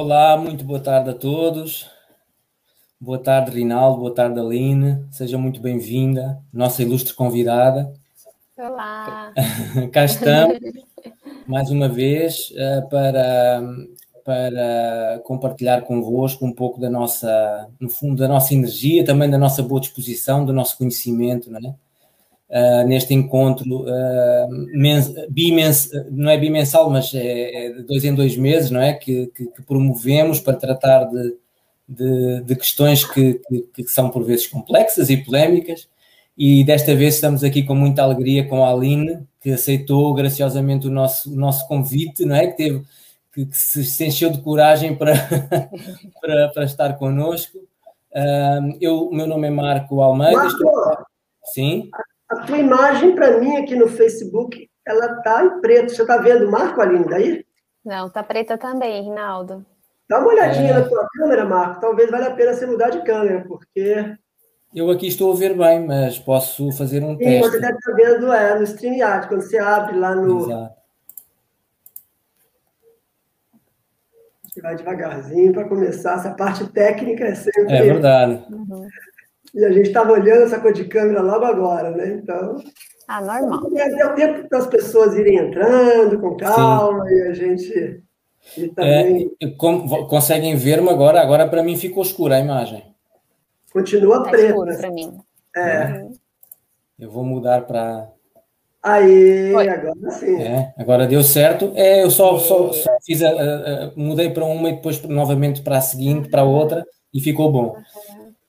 Olá, muito boa tarde a todos. Boa tarde, Rinaldo. Boa tarde, Aline. Seja muito bem-vinda, nossa ilustre convidada. Olá! Cá estamos, mais uma vez, eh, para, para compartilhar convosco um pouco da nossa, no fundo, da nossa energia, também da nossa boa disposição, do nosso conhecimento, não é? Uh, neste encontro uh, mens, bimens, não é bimensal, mas é, é, de dois em dois meses, não é? Que, que, que promovemos para tratar de, de, de questões que, que, são por vezes complexas e polémicas. E desta vez estamos aqui com muita alegria com a Aline, que aceitou graciosamente o nosso, o nosso convite, não é? Que teve que, que se, se encheu de coragem para, para, para estar connosco. Uh, eu, o meu nome é Marco Almeida. Marco, estou... Sim. A tua imagem, para mim, aqui no Facebook, ela tá em preto. Você está vendo o Marco, Aline, daí? Não, tá preta também, Rinaldo. Dá uma olhadinha é... na tua câmera, Marco. Talvez valha a pena você mudar de câmera, porque... Eu aqui estou a ver bem, mas posso fazer um Sim, teste. Você deve estar vendo é, no StreamYard, quando você abre lá no... Exato. Você vai devagarzinho para começar. Essa parte técnica é sempre... É verdade. Uhum. E a gente estava olhando essa coisa de câmera logo agora, né? Então. Ah, normal. É, o tempo das pessoas irem entrando com calma Sim. e a gente. E também... É, como, conseguem ver-me agora? Agora para mim ficou escura a imagem. Continua tá preta. escuro para mim. É. Uhum. Eu vou mudar para. Aí, agora sim. É, agora deu certo. É, eu só, só, só fiz a, a, a, mudei para uma e depois novamente para a seguinte, para a outra, e ficou bom.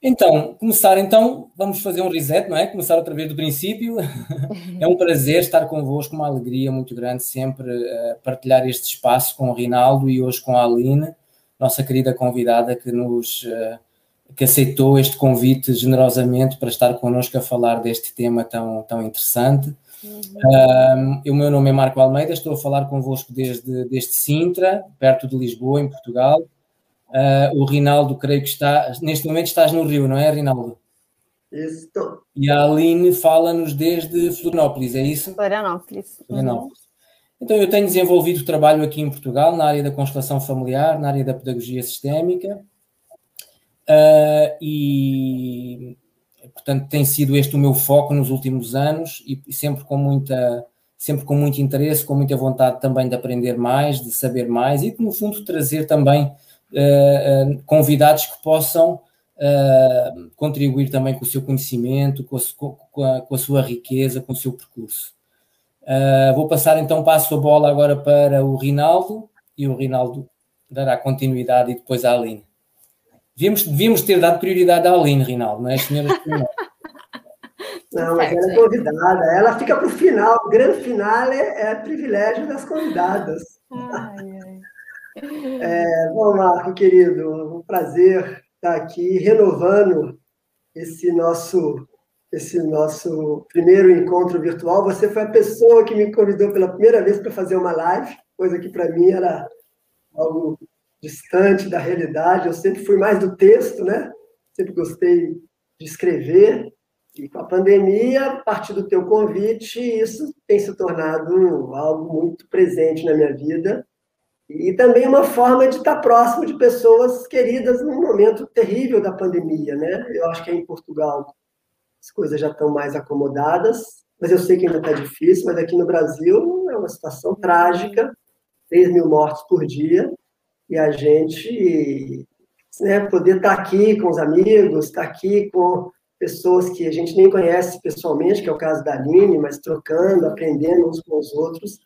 Então, começar então, vamos fazer um reset, não é? Começar outra vez do princípio. é um prazer estar convosco, uma alegria muito grande sempre uh, partilhar este espaço com o Rinaldo e hoje com a Aline, nossa querida convidada que nos uh, que aceitou este convite generosamente para estar connosco a falar deste tema tão, tão interessante. Uhum. o meu nome é Marco Almeida, estou a falar convosco desde, desde Sintra, perto de Lisboa, em Portugal. Uh, o Rinaldo, creio que está, neste momento estás no Rio, não é, Rinaldo? Estou. E a Aline fala-nos desde Florianópolis, é isso? Florianópolis. Florianópolis. Uhum. Então, eu tenho desenvolvido trabalho aqui em Portugal, na área da constelação familiar, na área da pedagogia sistémica, uh, e, portanto, tem sido este o meu foco nos últimos anos, e sempre com muita sempre com muito interesse, com muita vontade também de aprender mais, de saber mais e, no fundo, trazer também convidados que possam uh, contribuir também com o seu conhecimento, com a, com a, com a sua riqueza, com o seu percurso. vou passar então, passo a bola agora para o Rinaldo e o Rinaldo dará continuidade e depois à Aline. Devíamos, devíamos ter dado prioridade à Aline, Rinaldo, não é, senhoras Não, mas ela é convidada. Ela fica para o final. O grande final é, é privilégio das convidadas. Ai. É, bom, Marco, querido, um prazer estar aqui renovando esse nosso esse nosso primeiro encontro virtual. Você foi a pessoa que me convidou pela primeira vez para fazer uma live, coisa que para mim era algo distante da realidade. Eu sempre fui mais do texto, né? Sempre gostei de escrever. E com a pandemia, a partir do teu convite, isso tem se tornado algo muito presente na minha vida e também uma forma de estar próximo de pessoas queridas num momento terrível da pandemia, né? Eu acho que em Portugal as coisas já estão mais acomodadas, mas eu sei que ainda está difícil, mas aqui no Brasil é uma situação trágica, 3 mil mortos por dia, e a gente né, poder estar aqui com os amigos, estar aqui com pessoas que a gente nem conhece pessoalmente, que é o caso da Aline, mas trocando, aprendendo uns com os outros,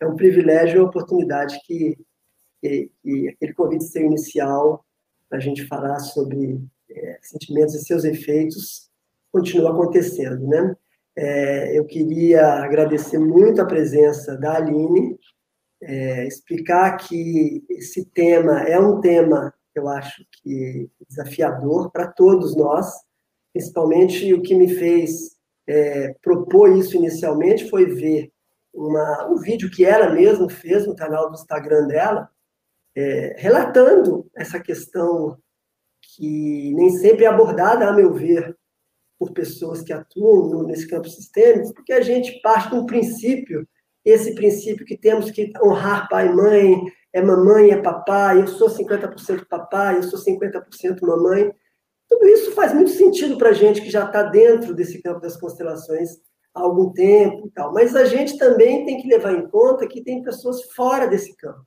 é um privilégio e uma oportunidade que, que, que aquele convite seu inicial para a gente falar sobre é, sentimentos e seus efeitos continua acontecendo, né? É, eu queria agradecer muito a presença da Aline, é, explicar que esse tema é um tema eu acho que desafiador para todos nós, principalmente o que me fez é, propor isso inicialmente foi ver uma, um vídeo que ela mesma fez no canal do Instagram dela, é, relatando essa questão que nem sempre é abordada, a meu ver, por pessoas que atuam nesse campo sistêmico, porque a gente parte de um princípio, esse princípio que temos que honrar pai e mãe, é mamãe, é papai, eu sou 50% papai, eu sou 50% mamãe. Tudo isso faz muito sentido para a gente que já está dentro desse campo das constelações há algum tempo e tal. Mas a gente também tem que levar em conta que tem pessoas fora desse campo.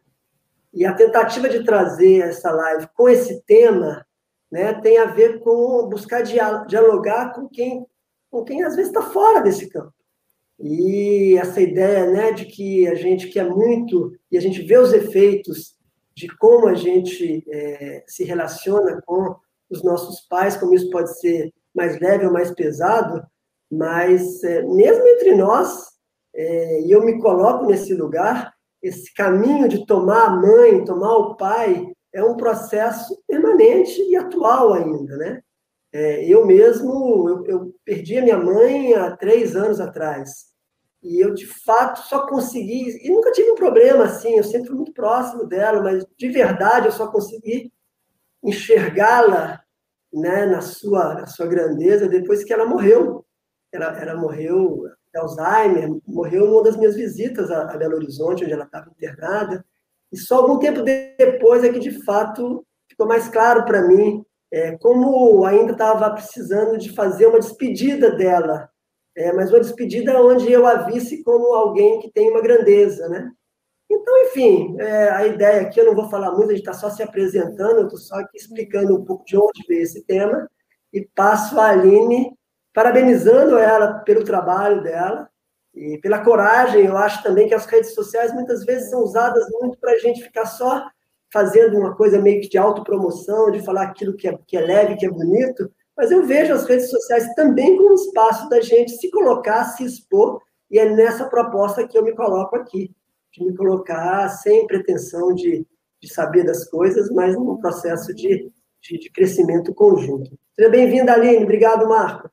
E a tentativa de trazer essa live com esse tema né, tem a ver com buscar dialogar com quem, com quem às vezes está fora desse campo. E essa ideia né, de que a gente quer muito e a gente vê os efeitos de como a gente é, se relaciona com os nossos pais, como isso pode ser mais leve ou mais pesado, mas é, mesmo entre nós, é, e eu me coloco nesse lugar, esse caminho de tomar a mãe, tomar o pai, é um processo permanente e atual ainda, né? É, eu mesmo, eu, eu, perdi a minha mãe há três anos atrás. E eu, de fato, só consegui... E nunca tive um problema, assim, eu sempre fui muito próximo dela, mas, de verdade, eu só consegui enxergá-la né, na, sua, na sua grandeza depois que ela morreu. Ela, ela morreu de Alzheimer, morreu numa das minhas visitas a, a Belo Horizonte, onde ela estava internada. E só algum tempo depois é que, de fato, ficou mais claro para mim é, como ainda estava precisando de fazer uma despedida dela, é, mas uma despedida onde eu a visse como alguém que tem uma grandeza, né? Então, enfim, é, a ideia aqui, eu não vou falar muito, a gente está só se apresentando, eu estou só aqui explicando um pouco de onde veio esse tema, e passo a Aline, parabenizando ela pelo trabalho dela, e pela coragem. Eu acho também que as redes sociais muitas vezes são usadas muito para a gente ficar só fazendo uma coisa meio que de autopromoção, de falar aquilo que é, que é leve, que é bonito, mas eu vejo as redes sociais também como um espaço da gente se colocar, se expor, e é nessa proposta que eu me coloco aqui, de me colocar sem pretensão de, de saber das coisas, mas num processo de, de, de crescimento conjunto. Seja bem-vinda, Aline. Obrigado, Marco.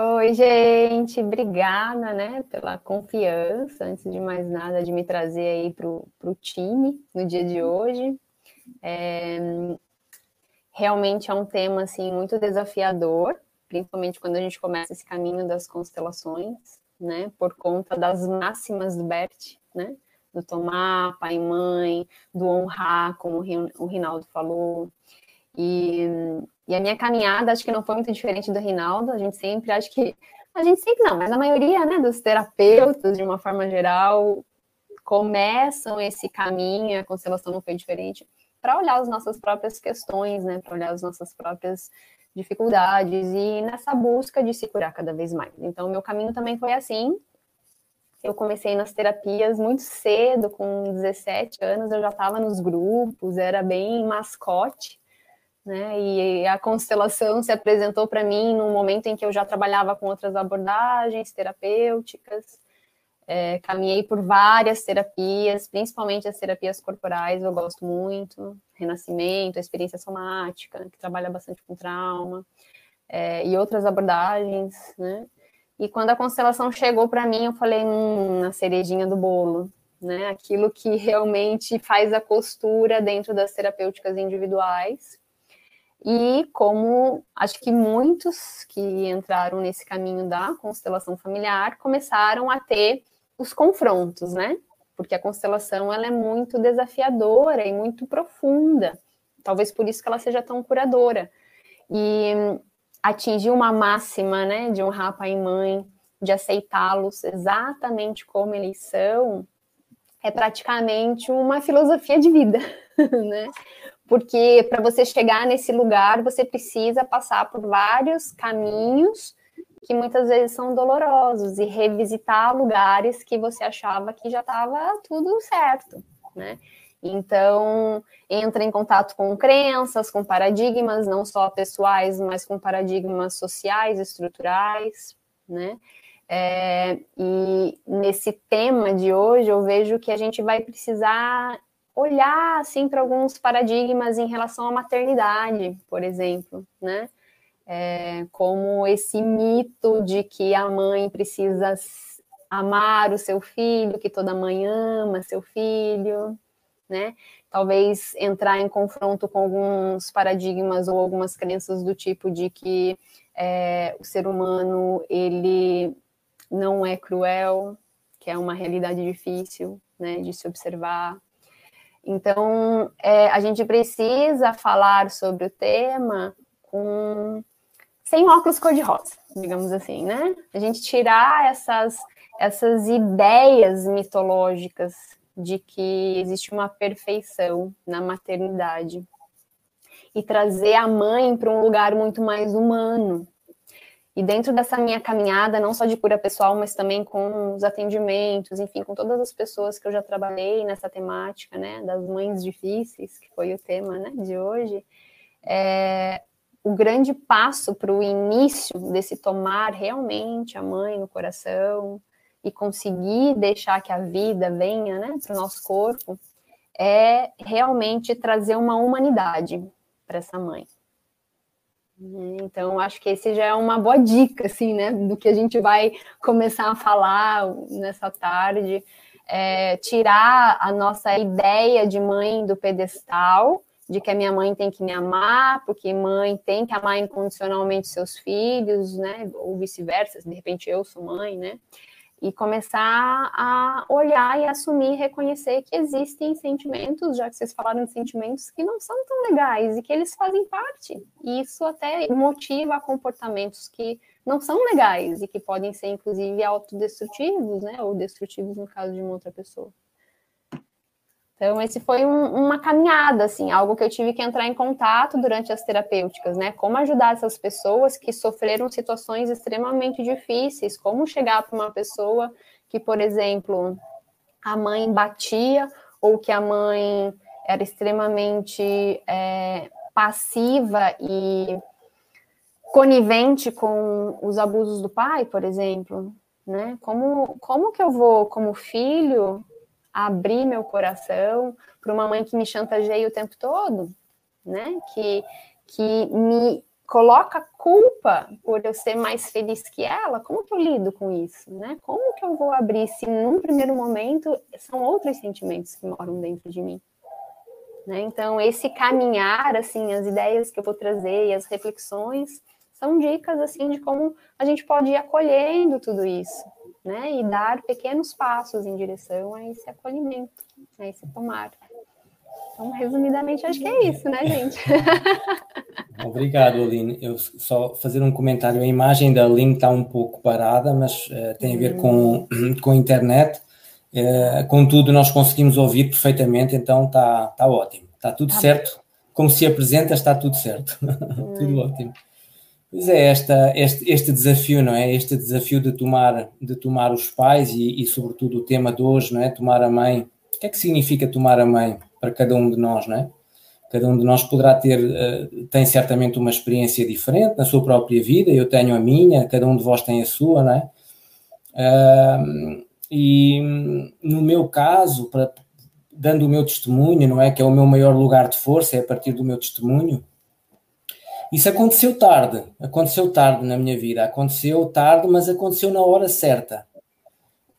Oi, gente, obrigada, né, pela confiança, antes de mais nada, de me trazer aí para o time no dia de hoje. É, realmente é um tema, assim, muito desafiador, principalmente quando a gente começa esse caminho das constelações, né, por conta das máximas do Bert, né, do tomar pai e mãe, do honrar, como o Rinaldo falou, e e a minha caminhada, acho que não foi muito diferente do Rinaldo. A gente sempre, acho que. A gente sempre não, mas a maioria né, dos terapeutas, de uma forma geral, começam esse caminho, a constelação não foi diferente, para olhar as nossas próprias questões, né, para olhar as nossas próprias dificuldades e nessa busca de se curar cada vez mais. Então, o meu caminho também foi assim. Eu comecei nas terapias muito cedo, com 17 anos, eu já estava nos grupos, era bem mascote né? E a constelação se apresentou para mim num momento em que eu já trabalhava com outras abordagens terapêuticas. É, caminhei por várias terapias, principalmente as terapias corporais, eu gosto muito. Renascimento, a experiência somática, que trabalha bastante com trauma, é, e outras abordagens, né? E quando a constelação chegou para mim, eu falei, hum, a cerejinha do bolo, né? Aquilo que realmente faz a costura dentro das terapêuticas individuais e como acho que muitos que entraram nesse caminho da constelação familiar começaram a ter os confrontos, né? Porque a constelação ela é muito desafiadora e muito profunda. Talvez por isso que ela seja tão curadora. E atingir uma máxima, né, de honrar pai e mãe, de aceitá-los exatamente como eles são, é praticamente uma filosofia de vida, né? Porque para você chegar nesse lugar, você precisa passar por vários caminhos que muitas vezes são dolorosos e revisitar lugares que você achava que já estava tudo certo, né? Então, entra em contato com crenças, com paradigmas, não só pessoais, mas com paradigmas sociais, estruturais, né? É, e nesse tema de hoje, eu vejo que a gente vai precisar olhar assim para alguns paradigmas em relação à maternidade, por exemplo, né? É, como esse mito de que a mãe precisa amar o seu filho, que toda mãe ama seu filho, né? Talvez entrar em confronto com alguns paradigmas ou algumas crenças do tipo de que é, o ser humano ele não é cruel, que é uma realidade difícil, né, de se observar, Então, é, a gente precisa falar sobre o tema com sem óculos cor-de-rosa, digamos assim, né? A gente tirar essas, essas ideias mitológicas de que existe uma perfeição na maternidade e trazer a mãe para um lugar muito mais humano. E dentro dessa minha caminhada, não só de cura pessoal, mas também com os atendimentos, enfim, com todas as pessoas que eu já trabalhei nessa temática, né, das mães difíceis, que foi o tema, né, de hoje, é, o grande passo para o início desse tomar realmente a mãe no coração e conseguir deixar que a vida venha né, para o nosso corpo é realmente trazer uma humanidade para essa mãe. Então, acho que esse já é uma boa dica, assim, né, do que a gente vai começar a falar nessa tarde. É, tirar a nossa ideia de mãe do pedestal de que a minha mãe tem que me amar, porque mãe tem que amar incondicionalmente seus filhos, né? Ou vice-versa, de repente eu sou mãe, né? E começar a olhar e assumir, reconhecer que existem sentimentos, já que vocês falaram de sentimentos que não são tão legais e que eles fazem parte. E isso até motiva comportamentos que não são legais e que podem ser, inclusive, autodestrutivos, né? Ou destrutivos no caso de uma outra pessoa. Então, esse foi um, uma caminhada, assim, algo que eu tive que entrar em contato durante as terapêuticas, né? Como ajudar essas pessoas que sofreram situações extremamente difíceis, como chegar para uma pessoa que, por exemplo, a mãe batia ou que a mãe era extremamente é, passiva e conivente com os abusos do pai, por exemplo, né? Como, como que eu vou, como filho, abrir meu coração para uma mãe que me chantageia o tempo todo, né? Que, que me coloca culpa por eu ser mais feliz que ela, como que eu lido com isso, né? Como que eu vou abrir se num primeiro momento são outros sentimentos que moram dentro de mim? Né? Então, esse caminhar, assim, as ideias que eu vou trazer e as reflexões são dicas, assim, de como a gente pode ir acolhendo tudo isso, né? E dar pequenos passos em direção a esse acolhimento, a esse tomar. Então, resumidamente, acho que é isso, né, gente? Obrigado, Aline. Eu só fazer um comentário. A imagem da Aline está um pouco parada, mas uh, tem a ver com, uhum. com a internet. Uh, contudo, nós conseguimos ouvir perfeitamente, então está tá ótimo. Está tudo tá certo. Bem. Como se apresenta, está tudo certo. tudo ótimo. Pois é, esta, este, este desafio, não é? Este desafio de tomar, de tomar os pais e, e, sobretudo, o tema de hoje, não é? Tomar a mãe. O que é que significa tomar a mãe para cada um de nós, não é? Cada um de nós poderá ter, uh, tem certamente uma experiência diferente na sua própria vida, eu tenho a minha, cada um de vós tem a sua, não é? Uh, e no meu caso, para, dando o meu testemunho, não é? Que é o meu maior lugar de força, é a partir do meu testemunho isso aconteceu tarde, aconteceu tarde na minha vida, aconteceu tarde, mas aconteceu na hora certa.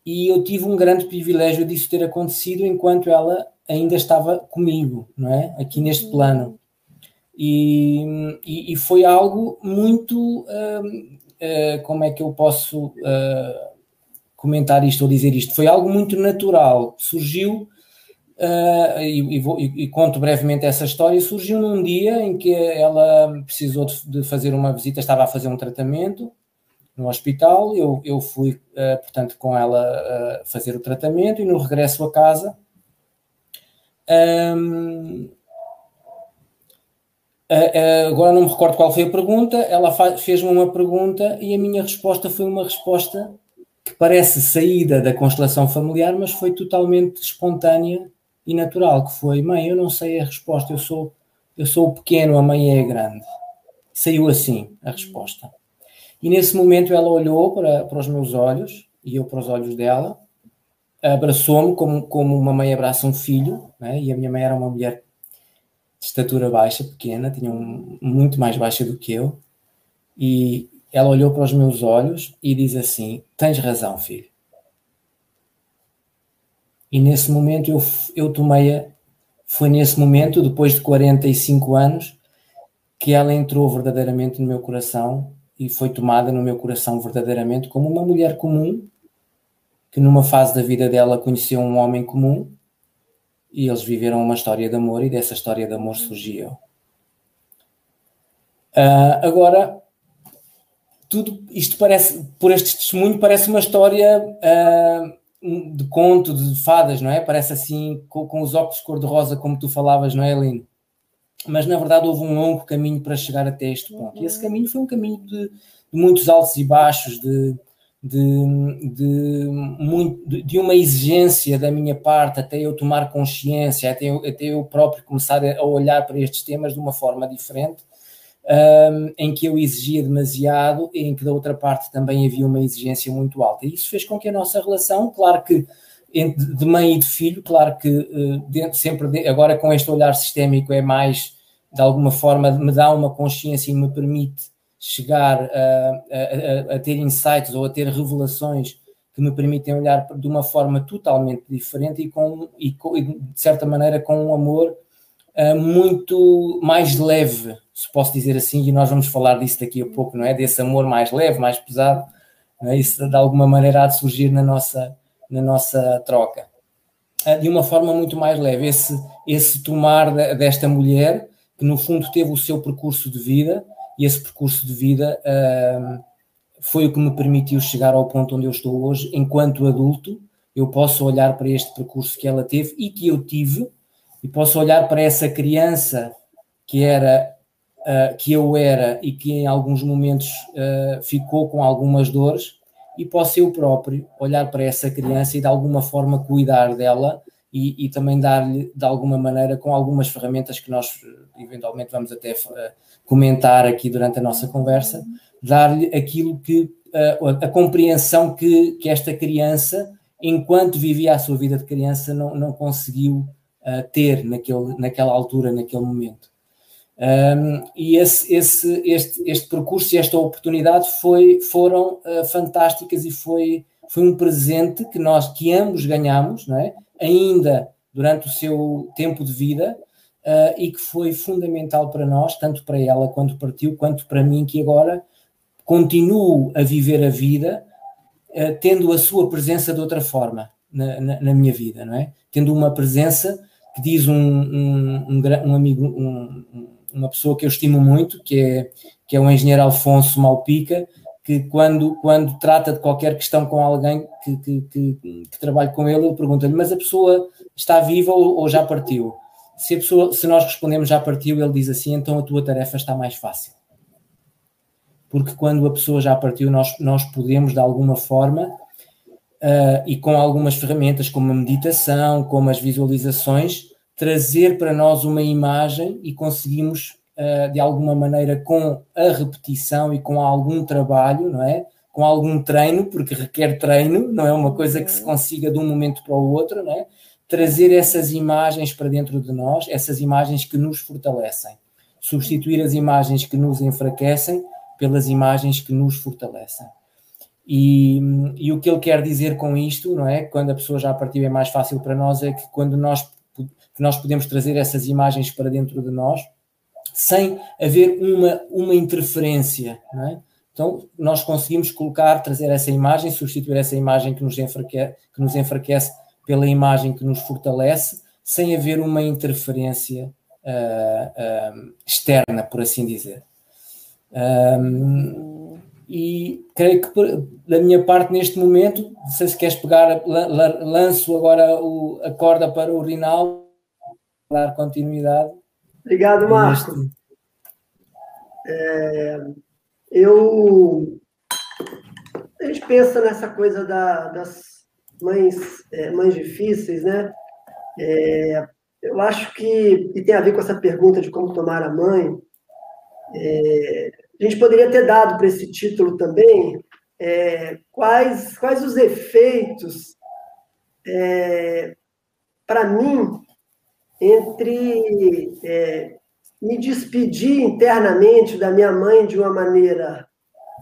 E eu tive um grande privilégio disso ter acontecido enquanto ela ainda estava comigo, não é? Aqui neste uhum. plano. E, e, e foi algo muito. Uh, uh, como é que eu posso uh, comentar isto ou dizer isto? Foi algo muito natural, surgiu Uh, e, e, vou, e, e, conto brevemente essa história. Surgiu num dia em que ela precisou de, de, fazer uma visita, estava a fazer um tratamento no hospital. Eu, eu fui, uh, portanto, com ela uh, fazer o tratamento e no regresso a casa. Um, agora não me recordo qual foi a pergunta. Ela fez-me uma pergunta e a minha resposta foi uma resposta que parece saída da constelação familiar, mas foi totalmente espontânea e natural, que foi, mãe, eu não sei a resposta, eu sou, eu sou pequeno, a mãe é grande. Saiu assim a resposta. E nesse momento ela olhou para, para os meus olhos, e eu para os olhos dela, abraçou-me como, como uma mãe abraça um filho, né? e a minha mãe era uma mulher de estatura baixa, pequena, tinha um, muito mais baixa do que eu, e ela olhou para os meus olhos e diz assim: Tens razão, filho. E nesse momento eu, eu tomei a, foi nesse momento, depois de 45 anos, que ela entrou verdadeiramente no meu coração e foi tomada no meu coração verdadeiramente como uma mulher comum, que numa fase da vida dela conheceu um homem comum e eles viveram uma história de amor e dessa história de amor surgiu. Uh, agora, tudo isto parece, por este testemunho, parece uma história uh, de conto, de fadas, não é? Parece assim, com, com os óculos cor-de-rosa, como tu falavas, não é, Aline? Mas na verdade houve um longo caminho para chegar até este ponto. E esse caminho foi um caminho de, de muitos altos e baixos, de, de, de, muito, de, uma exigência da minha parte até eu tomar consciência, até eu, até eu próprio começar a olhar para estes temas de uma forma diferente um, em que eu exigia demasiado e em que da outra parte também havia uma exigência muito alta. E isso fez com que a nossa relação, claro que de mãe e de filho, claro que uh, sempre de, agora com este olhar sistémico é mais, de alguma forma, me dá uma consciência e me permite chegar a, a, a ter insights ou a ter revelações que me permitem olhar de uma forma totalmente diferente e, com, e, e de certa maneira com um amor uh, muito mais leve se posso dizer assim, e nós vamos falar disso daqui a pouco, não é? Desse amor mais leve, mais pesado, é? isso de alguma maneira há de surgir na nossa, na nossa troca. Ah, de uma forma muito mais leve, esse, esse tomar desta mulher, que no fundo teve o seu percurso de vida, e esse percurso de vida uh, foi o que me permitiu chegar ao ponto onde eu estou hoje, enquanto adulto, eu posso olhar para este percurso que ela teve e que eu tive, e posso olhar para essa criança que era uh, que eu era e que em alguns momentos uh, ficou com algumas dores, e posso eu próprio olhar para essa criança e de alguma forma cuidar dela e, e também dar-lhe de alguma maneira com algumas ferramentas que nós eventualmente vamos até uh, comentar aqui durante a nossa conversa, dar-lhe aquilo que a compreensão que, que esta criança, enquanto vivia a sua vida de criança, não, não conseguiu ter naquele, naquela altura, naquele momento. Um, e esse, esse, este, este percurso e esta oportunidade foi, foram uh, fantásticas e foi, foi um presente que nós, que ambos ganhamos, não é? ainda durante o seu tempo de vida, uh, e que foi fundamental para nós, tanto para ela quando partiu, quanto para mim, que agora continuo a viver a vida uh, tendo a sua presença de outra forma na, na, na, minha vida, não é? Tendo uma presença que diz um, um, um, um amigo, um, uma pessoa que eu estimo muito, que é, que é o engenheiro Alfonso Malpica, que quando, quando trata de qualquer questão com alguém que, que, que, que trabalha com ele, ele pergunta-lhe, mas a pessoa está viva ou, ou, já partiu? Se, pessoa, se nós respondemos já partiu, ele diz assim, então a tua tarefa está mais fácil. Porque quando a pessoa já partiu, nós, nós podemos, de alguma forma, uh, e com algumas ferramentas, como a meditação, como as visualizações, trazer para nós uma imagem e conseguimos, uh, de alguma maneira, com a repetição e com algum trabalho, não é? Com algum treino, porque requer treino, não é uma coisa que se consiga de um momento para o outro, não é? Trazer essas imagens para dentro de nós, essas imagens que nos fortalecem. Substituir as imagens que nos enfraquecem pelas imagens que nos fortalecem. E, e, o que ele quer dizer com isto, não é? Quando a pessoa já partiu é mais fácil para nós, é que quando nós que nós podemos trazer essas imagens para dentro de nós sem haver uma, uma interferência, é? Então, nós conseguimos colocar, trazer essa imagem, substituir essa imagem que nos, enfraquece, que nos enfraquece pela imagem que nos fortalece, sem haver uma interferência uh, uh, externa, por assim dizer. Um, e creio que da minha parte neste momento, não sei se queres pegar, lanço agora o, a corda para o Rinaldo dar continuidade. Obrigado, Marco. É, eu a gente pensa nessa coisa da, das mães, é, mães difíceis, né? É, eu acho que, e tem a ver com essa pergunta de como tomar a mãe, é, a gente poderia ter dado para esse título também é, quais, quais os efeitos, é, para mim, entre é, me despedir internamente da minha mãe de uma maneira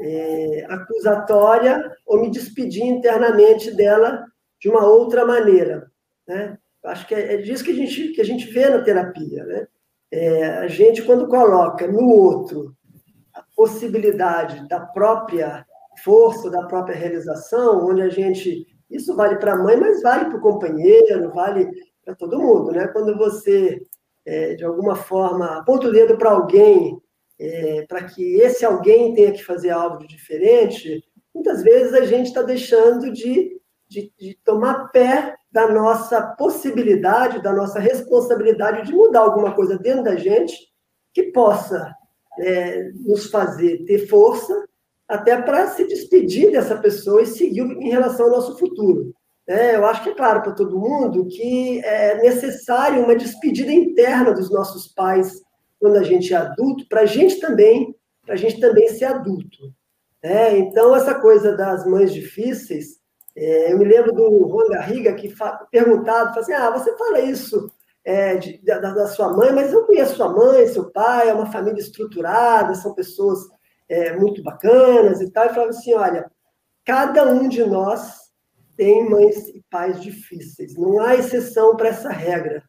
é, acusatória ou me despedir internamente dela de uma outra maneira. Né? Acho que é, é disso que a gente, que a gente vê na terapia. Né? É, a gente, quando coloca no outro a possibilidade da própria força, da própria realização, onde a gente Isso vale para a mãe, mas vale para o companheiro, vale para todo mundo, né? Quando você, é, de alguma forma, aponta o dedo para alguém, é, para que esse alguém tenha que fazer algo de diferente, muitas vezes a gente está deixando de, de, de tomar pé da nossa possibilidade, da nossa responsabilidade de mudar alguma coisa dentro da gente que possa é, nos fazer ter força até para se despedir dessa pessoa e seguir em relação ao nosso futuro. É, eu acho que é claro para todo mundo que é necessário uma despedida interna dos nossos pais quando a gente é adulto, para a gente também, para a gente também ser adulto. É, então essa coisa das mães difíceis, é, eu me lembro do Juan Garriga que perguntado, falou assim, ah, você fala isso é, de, da, da, sua mãe, mas eu conheço sua mãe, seu pai, é uma família estruturada, são pessoas é, muito bacanas e tal, e falava assim, olha, cada um de nós tem mães e pais difíceis, não há exceção para essa regra.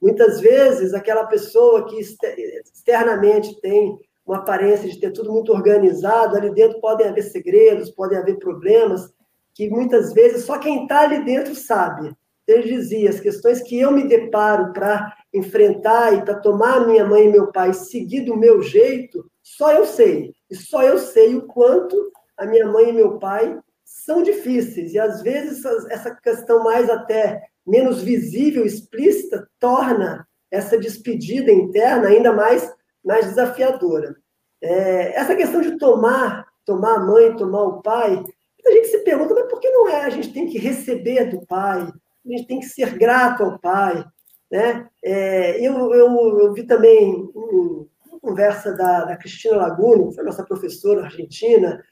Muitas vezes, aquela pessoa que externamente tem uma aparência de ter tudo muito organizado, ali dentro podem haver segredos, podem haver problemas, que muitas vezes só quem está ali dentro sabe. Ele dizia: as questões que eu me deparo para enfrentar e para tomar minha mãe e meu pai seguir do meu jeito, só eu sei. E só eu sei o quanto a minha mãe e meu pai são difíceis. E às vezes essa questão mais até menos visível, explícita, torna essa despedida interna ainda mais, mais desafiadora. É, essa questão de tomar, tomar a mãe, tomar o pai, a gente se pergunta, mas por que não é? A gente tem que receber do pai, a gente tem que ser grato ao pai. Né? É, eu, eu, eu, vi também um, conversa da, da Cristina Laguna, que foi nossa professora argentina,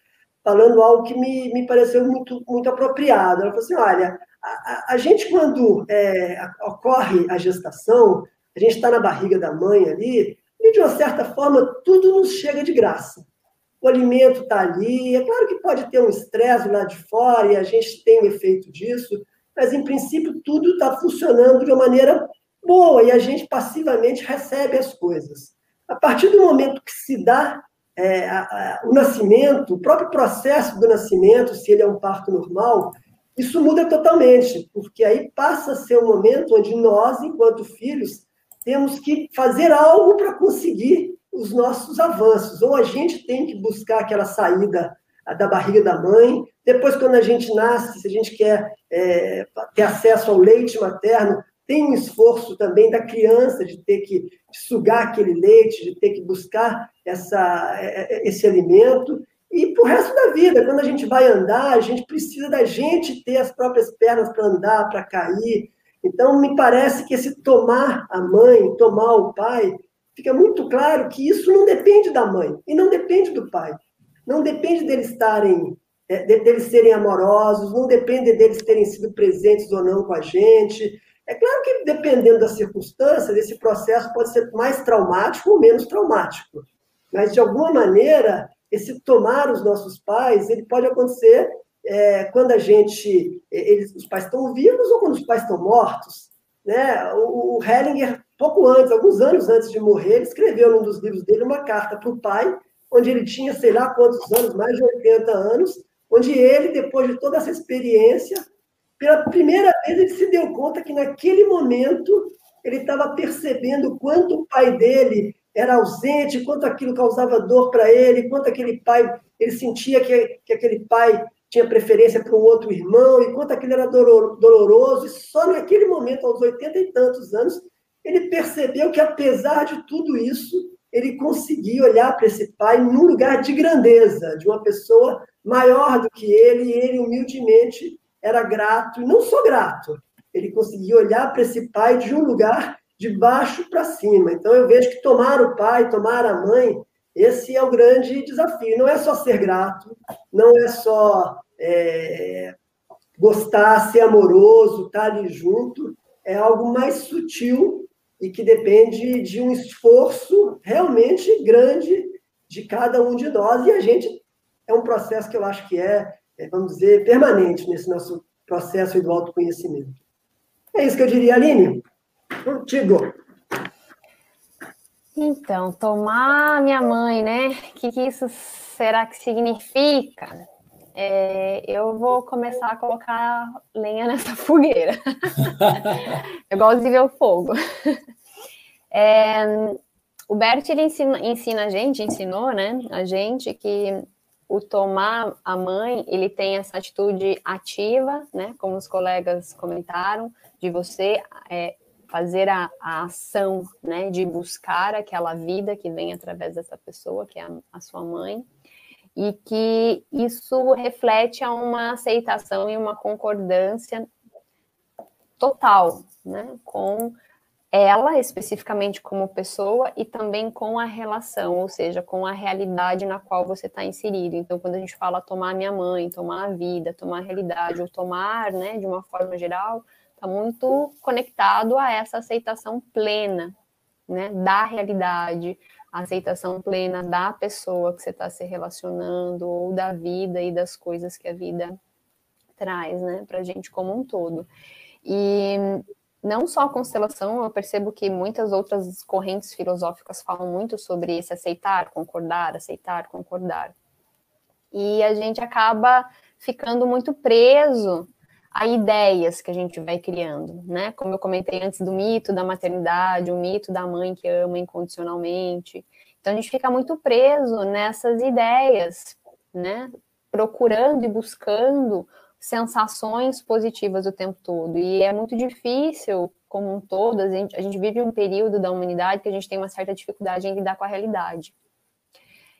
falando algo que me, me pareceu muito, muito apropriado. Ela falou assim: olha, a, a gente, quando é, ocorre a gestação, a gente está na barriga da mãe ali, e de uma certa forma tudo nos chega de graça. O alimento está ali, é claro que pode ter um estresse lá de fora e a gente tem o um efeito disso, mas em princípio tudo está funcionando de uma maneira boa e a gente passivamente recebe as coisas. A partir do momento que se dá é, a, a, o nascimento, o próprio processo do nascimento, se ele é um parto normal, isso muda totalmente, porque aí passa a ser um momento onde nós, enquanto filhos, temos que fazer algo para conseguir os nossos avanços. Ou a gente tem que buscar aquela saída da barriga da mãe. Depois, quando a gente nasce, se a gente quer é, ter acesso ao leite materno, tem um esforço também da criança de ter que sugar aquele leite, de ter que buscar essa, é, é, esse alimento. E para o resto da vida, quando a gente vai andar, a gente precisa da gente ter as próprias pernas para andar, para cair. Então, me parece que esse tomar a mãe, tomar o pai, fica muito claro que isso não depende da mãe e não depende do pai. Não depende deles estarem, é, deles serem amorosos, não depende deles terem sido presentes ou não com a gente é claro que, dependendo das circunstâncias, esse processo pode ser mais traumático ou menos traumático. Mas, de alguma maneira, esse tomar os nossos pais, ele pode acontecer é, quando a gente, eles, os pais estão vivos ou quando os pais estão mortos. Né? O, o Hellinger, pouco antes, alguns anos antes de morrer, ele escreveu num dos livros dele uma carta para o pai, onde ele tinha, sei lá quantos anos, mais de 80 anos, onde ele, depois de toda essa experiência, pela primeira vez ele se deu conta que naquele momento ele estava percebendo quanto o pai dele era ausente, quanto aquilo causava dor para ele, quanto aquele pai, ele sentia que, que aquele pai tinha preferência para um outro irmão, e quanto aquilo era doloroso, e só naquele momento, aos oitenta e tantos anos, ele percebeu que, apesar de tudo isso, ele conseguia olhar para esse pai num lugar de grandeza, de uma pessoa maior do que ele, e ele humildemente era grato, e não só grato, ele conseguia olhar para esse pai de um lugar de baixo para cima. Então eu vejo que tomar o pai, tomar a mãe, esse é o grande desafio. Não é só ser grato, não é só é, gostar, ser amoroso, estar ali junto, é algo mais sutil e que depende de um esforço realmente grande de cada um de nós. E a gente é um processo que eu acho que é, vamos dizer, permanente nesse nosso processo do autoconhecimento. É isso que eu diria, Aline. Contigo. Então, tomar minha mãe, né? O que, que isso será que significa? é, eu vou começar a colocar lenha nessa fogueira. eu gosto de ver o fogo. É, o Bert ele ensina, ensina a gente, ensinou, né, a gente que o tomar a mãe, ele tem essa atitude ativa, né, como os colegas comentaram, de você é, fazer a, a, ação, né, de buscar aquela vida que vem através dessa pessoa, que é a, a sua mãe, e que isso reflete a uma aceitação e uma concordância total, né, com ela especificamente como pessoa e também com a relação, ou seja, com a realidade na qual você está inserido. Então, quando a gente fala tomar minha mãe, tomar a vida, tomar a realidade, ou tomar, né, de uma forma geral, está muito conectado a essa aceitação plena, né, da realidade, a aceitação plena da pessoa que você está se relacionando, ou da vida e das coisas que a vida traz, né, para a gente como um todo. E não só a constelação, eu percebo que muitas outras correntes filosóficas falam muito sobre esse aceitar, concordar, aceitar, concordar. E a gente acaba ficando muito preso a ideias que a gente vai criando, né? Como eu comentei antes do mito da maternidade, o mito da mãe que ama incondicionalmente. Então a gente fica muito preso nessas ideias, né? Procurando e buscando sensações positivas o tempo todo. E é muito difícil, como um todo, a gente, a gente vive um período da humanidade que a gente tem uma certa dificuldade em lidar com a realidade.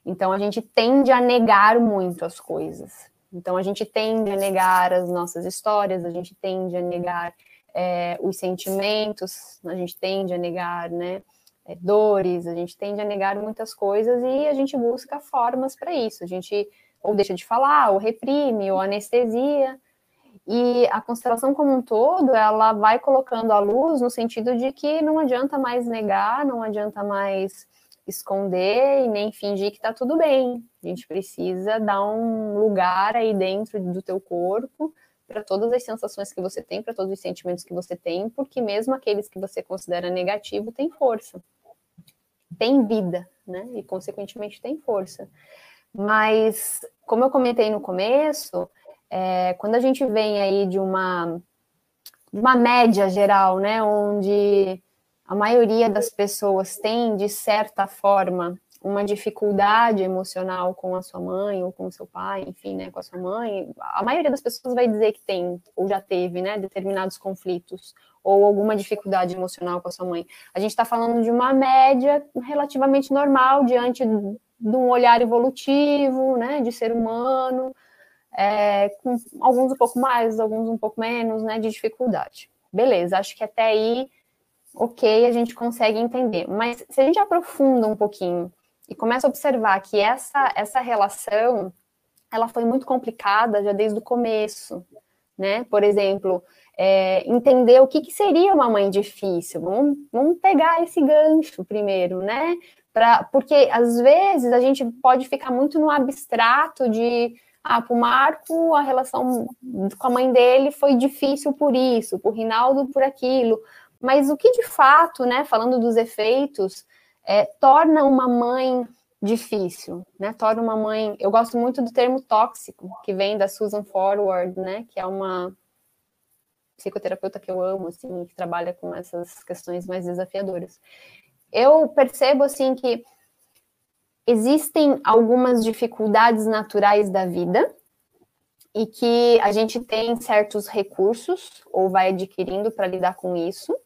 Então a gente tende a negar muito as coisas. Então a gente tende a negar as nossas histórias, a gente tende a negar é, os sentimentos, a gente tende a negar, né? É, dores, a gente tende a negar muitas coisas e a gente busca formas para isso. A gente ou deixa de falar, ou reprime, ou anestesia. E a constelação como um todo, ela vai colocando a luz no sentido de que não adianta mais negar, não adianta mais esconder e nem fingir que está tudo bem. A gente precisa dar um lugar aí dentro do teu corpo para todas as sensações que você tem, para todos os sentimentos que você tem, porque mesmo aqueles que você considera negativo têm força, tem vida, né? E consequentemente tem força. Mas, como eu comentei no começo, é, quando a gente vem aí de uma, uma média geral, né, onde a maioria das pessoas tem, de certa forma, uma dificuldade emocional com a sua mãe ou com o seu pai, enfim, né, com a sua mãe, a maioria das pessoas vai dizer que tem ou já teve, né, determinados conflitos ou alguma dificuldade emocional com a sua mãe. A gente está falando de uma média relativamente normal diante de um olhar evolutivo, né, de ser humano, é, com alguns um pouco mais, alguns um pouco menos, né, de dificuldade. Beleza, acho que até aí, ok, a gente consegue entender. Mas se a gente aprofunda um pouquinho e começa a observar que essa, essa relação, ela foi muito complicada já desde o começo, né? Por exemplo, é, entender o que, que, seria uma mãe difícil. Vamos, vamos pegar esse gancho primeiro, né? Pra, porque às vezes a gente pode ficar muito no abstrato de ah, para o Marco a relação com a mãe dele foi difícil por isso, para o Rinaldo por aquilo. Mas o que de fato, né, falando dos efeitos, é, torna uma mãe difícil, né? Torna uma mãe. Eu gosto muito do termo tóxico, que vem da Susan Forward, né? Que é uma psicoterapeuta que eu amo, assim, que trabalha com essas questões mais desafiadoras eu percebo assim que existem algumas dificuldades naturais da vida e que a gente tem certos recursos ou vai adquirindo para lidar com isso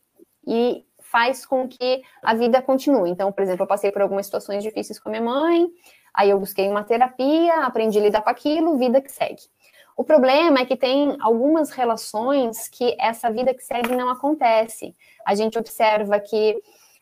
e faz com que a vida continue. Então, por exemplo, eu passei por algumas situações difíceis com a minha mãe, aí eu busquei uma terapia, aprendi a lidar com aquilo, vida que segue. O problema é que tem algumas relações que essa vida que segue não acontece. A gente observa que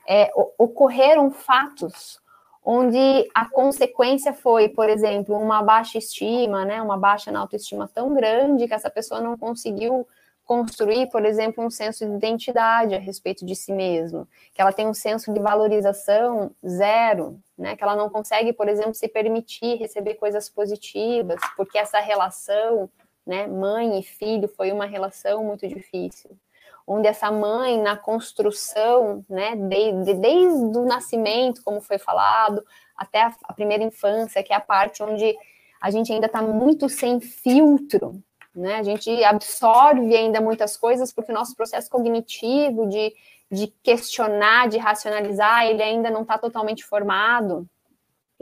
é, ocorreram fatos onde a consequência foi, por exemplo, uma baixa estima, né, uma baixa na autoestima tão grande que essa pessoa não conseguiu construir, por exemplo, um senso de identidade a respeito de si mesmo, que ela tem um senso de valorização zero, né, que ela não consegue, por exemplo, se permitir receber coisas positivas, porque essa relação, né, mãe e filho foi uma relação muito difícil onde essa mãe, na construção, né, desde, desde o nascimento, como foi falado, até a, a primeira infância, que é a parte onde a gente ainda está muito sem filtro, né? A gente absorve ainda muitas coisas porque o nosso processo cognitivo de, de questionar, de racionalizar, ele ainda não está totalmente formado.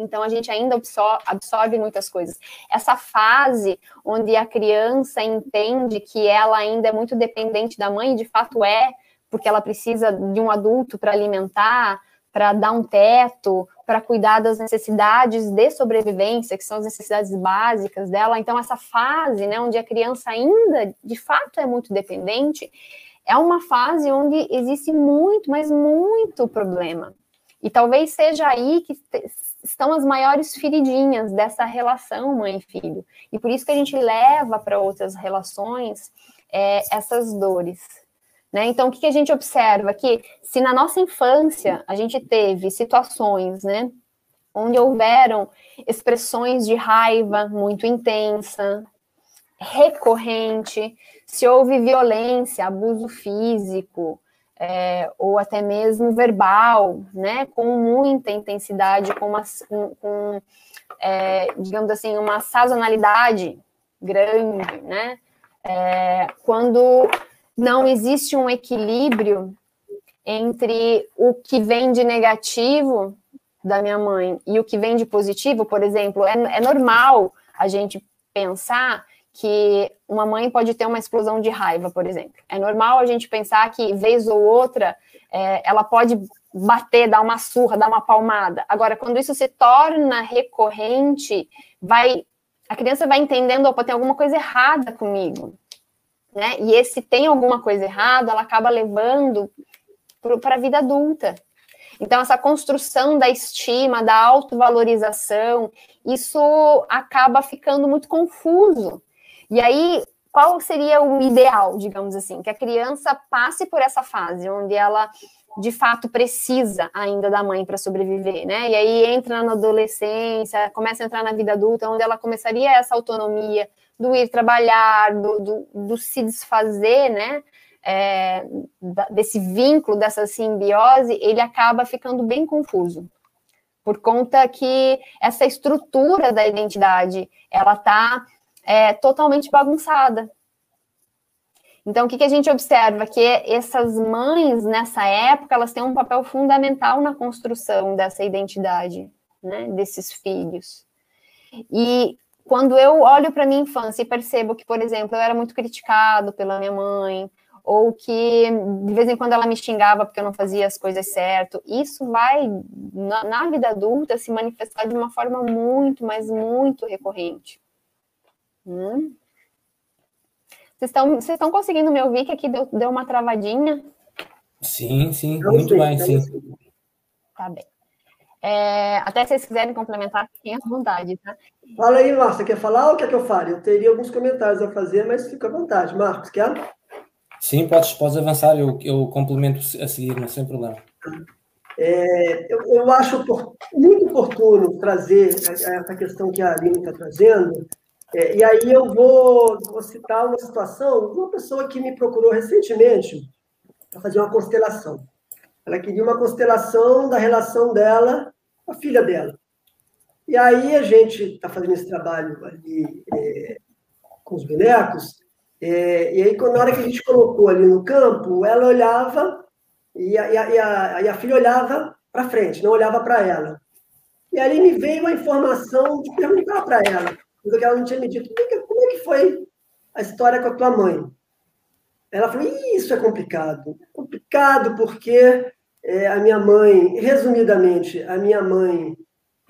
Então, a gente ainda absorve, muitas coisas. Essa fase onde a criança entende que ela ainda é muito dependente da mãe, de fato é, porque ela precisa de um adulto para alimentar, para dar um teto, para cuidar das necessidades de sobrevivência, que são as necessidades básicas dela. Então, essa fase, né, onde a criança ainda, de fato, é muito dependente, é uma fase onde existe muito, mas muito problema. E talvez seja aí que estão as maiores feridinhas dessa relação mãe-filho. E por isso que a gente leva para outras relações é, essas dores. Né? Então, o que, que a gente observa? Que se na nossa infância a gente teve situações né, onde houveram expressões de raiva muito intensa, recorrente, se houve violência, abuso físico, é, ou até mesmo verbal, né, com muita intensidade, com uma, com, é, digamos assim, uma sazonalidade grande, né, é, quando não existe um equilíbrio entre o que vem de negativo da minha mãe e o que vem de positivo, por exemplo, é, é normal a gente pensar que uma mãe pode ter uma explosão de raiva, por exemplo. É normal a gente pensar que, vez ou outra, é, ela pode bater, dar uma surra, dar uma palmada. Agora, quando isso se torna recorrente, vai a criança vai entendendo, opa, tem alguma coisa errada comigo. Né? E esse tem alguma coisa errada, ela acaba levando para a vida adulta. Então, essa construção da estima, da autovalorização, isso acaba ficando muito confuso. E aí, qual seria o ideal, digamos assim? Que a criança passe por essa fase onde ela de fato precisa ainda da mãe para sobreviver, né? E aí entra na adolescência, começa a entrar na vida adulta, onde ela começaria essa autonomia do ir trabalhar, do, do, do se desfazer, né? É, desse vínculo, dessa simbiose, ele acaba ficando bem confuso. Por conta que essa estrutura da identidade, ela está é, totalmente bagunçada. Então, o que, que a gente observa? Que essas mães, nessa época, elas têm um papel fundamental na construção dessa identidade, né, desses filhos. E quando eu olho para minha infância e percebo que, por exemplo, eu era muito criticado pela minha mãe, ou que de vez em quando ela me xingava porque eu não fazia as coisas certo, isso vai, na, na vida adulta, se manifestar de uma forma muito, mas muito recorrente. Hum. Vocês estão, vocês estão conseguindo me ouvir que aqui deu, deu uma travadinha? Sim, sim, muito bem, sim. Tá bem. É, até se vocês quiserem complementar, fiquem à vontade, tá? Fala aí, Marcos, quer falar ou quer que eu fale? Eu teria alguns comentários a fazer, mas fica à vontade. Marcos, quer? Sim, podes, podes avançar, eu, eu complemento a seguir, não sem problema. É, eu, eu acho muito oportuno trazer essa questão que a Aline está trazendo, é, e aí eu vou, vou, citar uma situação uma pessoa que me procurou recentemente para fazer uma constelação. Ela queria uma constelação da relação dela com a filha dela. E aí a gente está fazendo esse trabalho ali é, com os bonecos, é, e aí na hora que a gente colocou ali no campo, ela olhava e a, e a, e a, e a filha olhava para frente, não olhava para ela. E ali me veio a informação de perguntar para ela coisa que ela não tinha me dito. Como é que foi a história com a tua mãe? Ela falou: Isso é complicado. É complicado porque é, a minha mãe, resumidamente, a minha mãe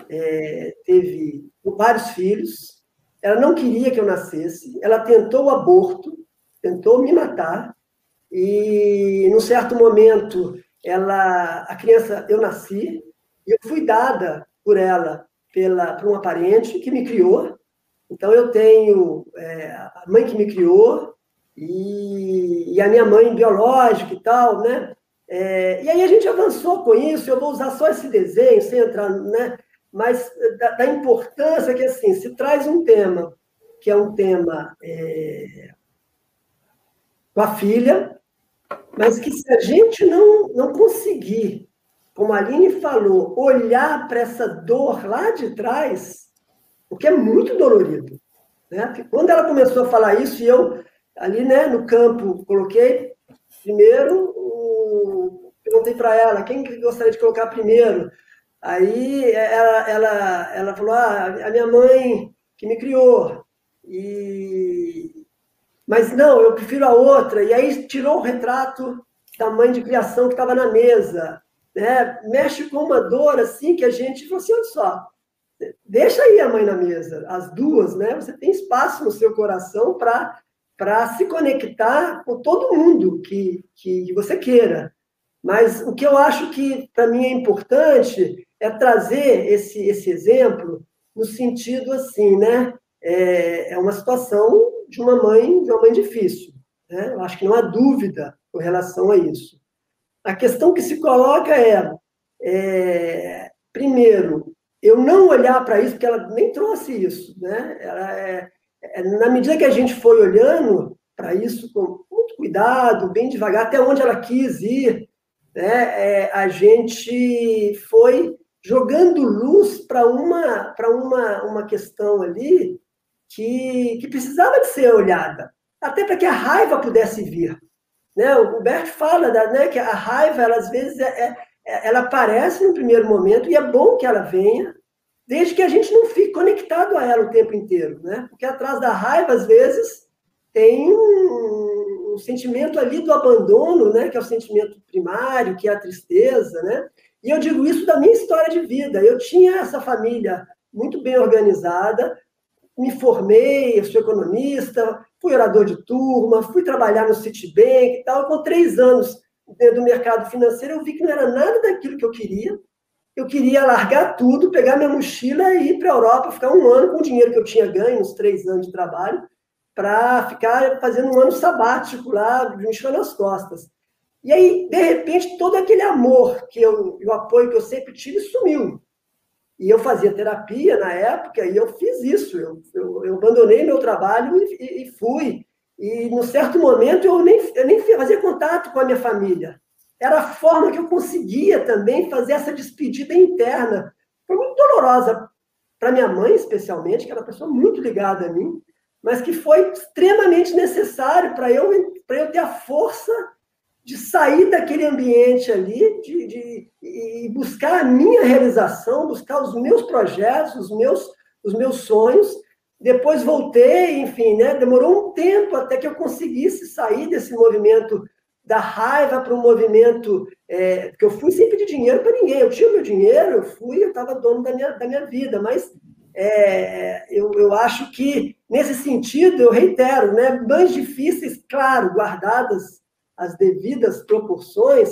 é, teve vários filhos. Ela não queria que eu nascesse. Ela tentou o aborto, tentou me matar. E, num certo momento, ela, a criança, eu nasci e eu fui dada por ela pela, por uma parente que me criou então, eu tenho é, a mãe que me criou e, e, a minha mãe biológica e tal, né? É, e aí a gente avançou com isso, eu vou usar só esse desenho, sem entrar, né? Mas da, da importância que, assim, se traz um tema, que é um tema é, com a filha, mas que se a gente não, não conseguir, como a Aline falou, olhar para essa dor lá de trás, o que é muito dolorido. Né? Quando ela começou a falar isso, e eu, ali né, no campo, coloquei primeiro, perguntei para ela, quem gostaria de colocar primeiro? Aí ela, ela, ela falou, ah, a minha mãe que me criou. E... Mas não, eu prefiro a outra. E aí tirou o retrato da mãe de criação que estava na mesa. Né? Mexe com uma dor assim que a gente falou assim, olha só, deixa aí a mãe na mesa, as duas, né? Você tem espaço no seu coração para se conectar com todo mundo que, que você queira. Mas o que eu acho que para mim é importante é trazer esse, esse exemplo no sentido assim, né? É, é uma situação de uma mãe, de uma mãe difícil. Né? Eu acho que não há dúvida com relação a isso. A questão que se coloca é, é primeiro, eu não olhar para isso, porque ela nem trouxe isso, né? Ela é, é, na medida que a gente foi olhando para isso com muito cuidado, bem devagar, até onde ela quis ir, né? É, a gente foi jogando luz para uma para uma, uma questão ali que, que precisava de ser olhada, até para que a raiva pudesse vir. Né? O Bert fala da, né, que a raiva, ela, às vezes, é, é, é, ela aparece no primeiro momento e é bom que ela venha, desde que a gente não fique conectado a ela o tempo inteiro, né? Porque atrás da raiva, às vezes, tem um, um sentimento ali do abandono, né? Que é o sentimento primário, que é a tristeza, né? E eu digo isso da minha história de vida. Eu tinha essa família muito bem organizada, me formei, sou economista, fui orador de turma, fui trabalhar no Citibank e tal. Com três anos do mercado financeiro, eu vi que não era nada daquilo que eu queria. Eu queria largar tudo, pegar minha mochila e ir para a Europa, ficar um ano com o dinheiro que eu tinha ganho, uns três anos de trabalho, para ficar fazendo um ano sabático lá, de mochila nas costas. E aí, de repente, todo aquele amor que eu, o apoio que eu sempre tive sumiu. E eu fazia terapia na época e eu fiz isso. Eu, eu, eu abandonei meu trabalho e, e, fui. E, num certo momento, eu nem, eu nem fazia contato com a minha família. Era a forma que eu conseguia também fazer essa despedida interna. Foi muito dolorosa para minha mãe, especialmente, que era uma pessoa muito ligada a mim, mas que foi extremamente necessário para eu, eu ter a força de sair daquele ambiente ali de, de, e buscar a minha realização, buscar os meus projetos, os meus, os meus sonhos. Depois voltei, enfim, né? demorou um tempo até que eu conseguisse sair desse movimento da raiva para um movimento é, que eu fui sem pedir dinheiro para ninguém. Eu tinha meu dinheiro, eu fui, eu estava dono da minha, da minha vida, mas é, eu, eu acho que, nesse sentido, eu reitero, né, mães difíceis, claro, guardadas as devidas proporções,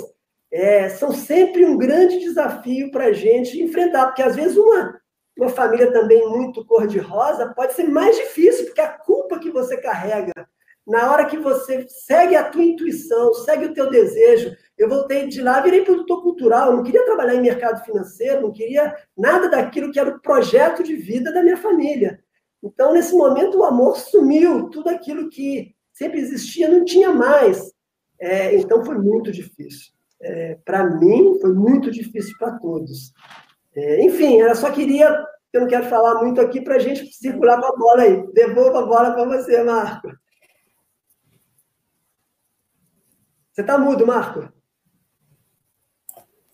é, são sempre um grande desafio para a gente enfrentar, porque às vezes uma, uma família também muito cor-de-rosa pode ser mais difícil, porque a culpa que você carrega na hora que você segue a tua intuição, segue o teu desejo. Eu voltei de lá, virei produtor cultural, não queria trabalhar em mercado financeiro, não queria nada daquilo que era o projeto de vida da minha família. Então, nesse momento, o amor sumiu, tudo aquilo que sempre existia não tinha mais. É, então, foi muito difícil. É, para mim, foi muito difícil para todos. É, enfim, eu só queria, eu não quero falar muito aqui para a gente circular com a bola aí. Devolvo a bola para você, Marco. Você está mudo, Marco?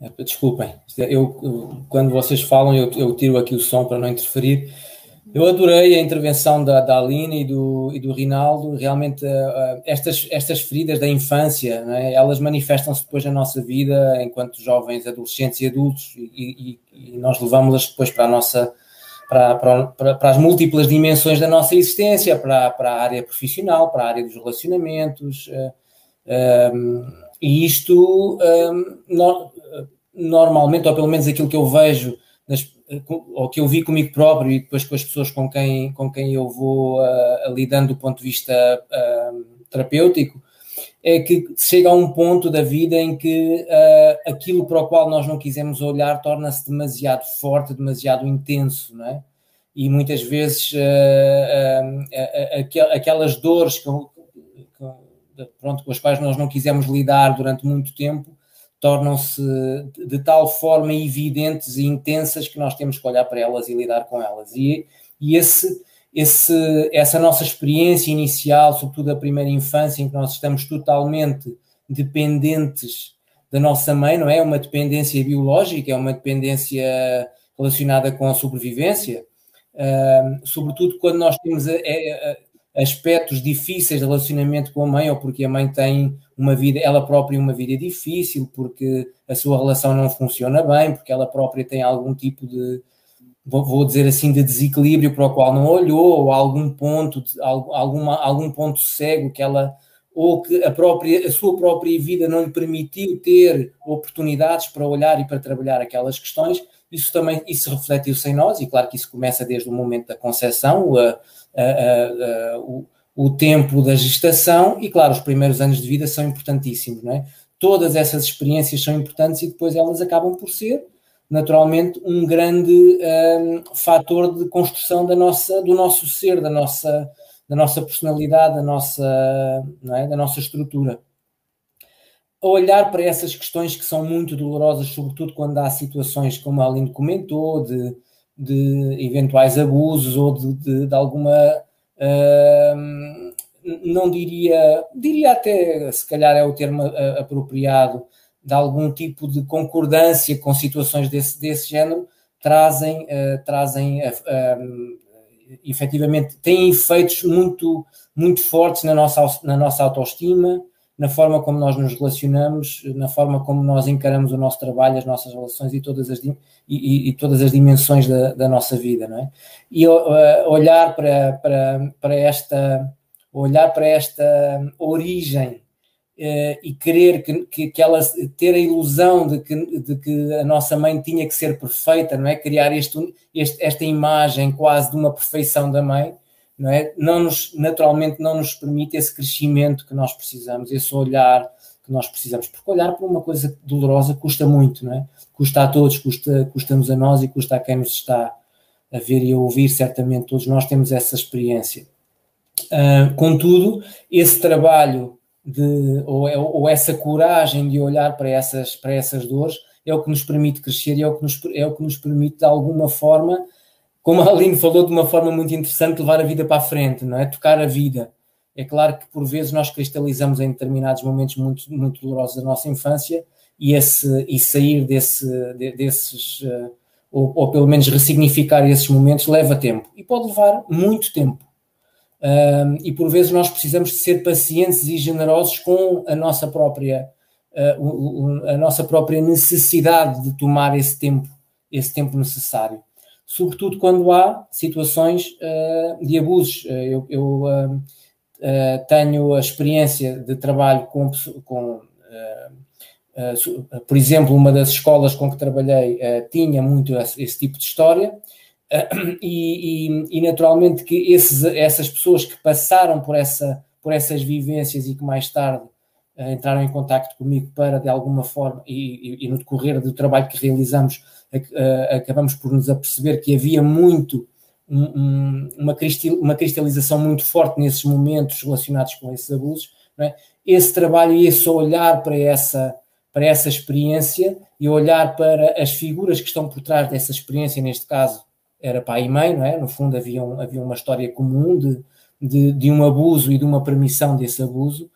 É, desculpem, eu, eu, quando vocês falam, eu, eu tiro aqui o som para não interferir. Eu adorei a intervenção da, da Aline e do, e do Rinaldo. Realmente, uh, estas, estas feridas da infância, é? elas manifestam-se depois na nossa vida enquanto jovens, adolescentes e adultos, e, e, e nós levamos-las depois para a nossa. Para, para, para, as múltiplas dimensões da nossa existência, para, para a área profissional, para a área dos relacionamentos, uh, um, e isto, um, no, normalmente, ou pelo menos aquilo que eu vejo nas, ou que eu vi comigo próprio e depois com as pessoas com quem, com quem eu vou uh, lidando do ponto de vista uh, terapêutico, é que chega a um ponto da vida em que uh, aquilo para o qual nós não quisemos olhar torna-se demasiado forte, demasiado intenso, não é? E muitas vezes aquelas dores que, que, pronto, com as quais nós não quisemos lidar durante muito tempo tornam-se de tal forma evidentes e intensas que nós temos que olhar para elas e lidar com elas. E, E esse, esse, essa nossa experiência inicial, sobretudo a primeira infância, em que nós estamos totalmente dependentes da nossa mãe, não é? Uma dependência biológica, é uma dependência relacionada com a sobrevivência, uh, sobretudo quando nós temos a, a aspectos difíceis de relacionamento com a mãe, ou porque a mãe tem uma vida, ela própria uma vida difícil, porque a sua relação não funciona bem, porque ela própria tem algum tipo de, vou dizer assim, de desequilíbrio para o qual não olhou, ou algum ponto, alguma, algum ponto cego que ela ou que a, própria, a sua própria vida não lhe permitiu ter oportunidades para olhar e para trabalhar aquelas questões, isso também isso refletiu-se em nós, e claro que isso começa desde o momento da concepção, a, a, a, o, o tempo da gestação, e claro, os primeiros anos de vida são importantíssimos, não é? Todas essas experiências são importantes e depois elas acabam por ser, naturalmente, um grande um, fator de construção da nossa, do nosso ser, da nossa, da nossa personalidade, da nossa, é? da nossa estrutura. A olhar para essas questões que são muito dolorosas, sobretudo quando há situações, como a Aline comentou, de, de eventuais abusos ou de, de, de alguma. Uh, não diria, diria até, se calhar é o termo apropriado, de algum tipo de concordância com situações desse, desse género, trazem, uh, trazem uh, efetivamente têm efeitos muito, muito fortes na nossa, na nossa autoestima, na forma como nós nos relacionamos, na forma como nós encaramos o nosso trabalho, as nossas relações e todas as, e, e, e todas as dimensões da, da, nossa vida, não é? E uh, olhar para, para, para esta olhar para esta origem uh, e querer que, que, que, ela ter a ilusão de que, de que a nossa mãe tinha que ser perfeita, não é? Criar este, este, esta imagem quase de uma perfeição da mãe, não é? Não nos, naturalmente não nos permite esse crescimento que nós precisamos, esse olhar que nós precisamos, porque olhar para uma coisa dolorosa custa muito, não é? Custa a todos, custa, custa-nos a nós e custa a quem nos está a ver e a ouvir, certamente todos nós temos essa experiência. Uh, contudo, esse trabalho de, ou, ou, essa coragem de olhar para essas, para essas dores é o que nos permite crescer e é o que nos, é o que nos permite, de alguma forma, como a Aline falou de uma forma muito interessante, levar a vida para a frente, não é? Tocar a vida. É claro que por vezes nós cristalizamos em determinados momentos muito, muito dolorosos da nossa infância e, esse, e sair desse, desses, uh, ou, ou pelo menos ressignificar esses momentos, leva tempo. E pode levar muito tempo e por vezes nós precisamos de ser pacientes e generosos com a nossa própria uh, a nossa própria necessidade de tomar esse tempo esse tempo necessário sobretudo quando há situações uh, de abusos. Eu, eu uh, tenho a experiência de trabalho com, com por exemplo uma das escolas com que trabalhei tinha muito esse, esse tipo de história. E, e, e, naturalmente que esses, essas pessoas que passaram por, essa, por essas vivências e que mais tarde uh, entraram em contato comigo para de alguma forma e, e no decorrer do trabalho que realizamos uh, acabamos por nos aperceber que havia muito um, um, uma, cristal, uma cristalização muito forte nesses momentos relacionados com esses abusos é? esse trabalho e esse olhar para essa para essa experiência e olhar para as figuras que estão por trás dessa experiência, neste caso era pai e mãe, não é? No fundo havia, um, havia uma história comum de, de, de, um abuso e de uma permissão desse abuso.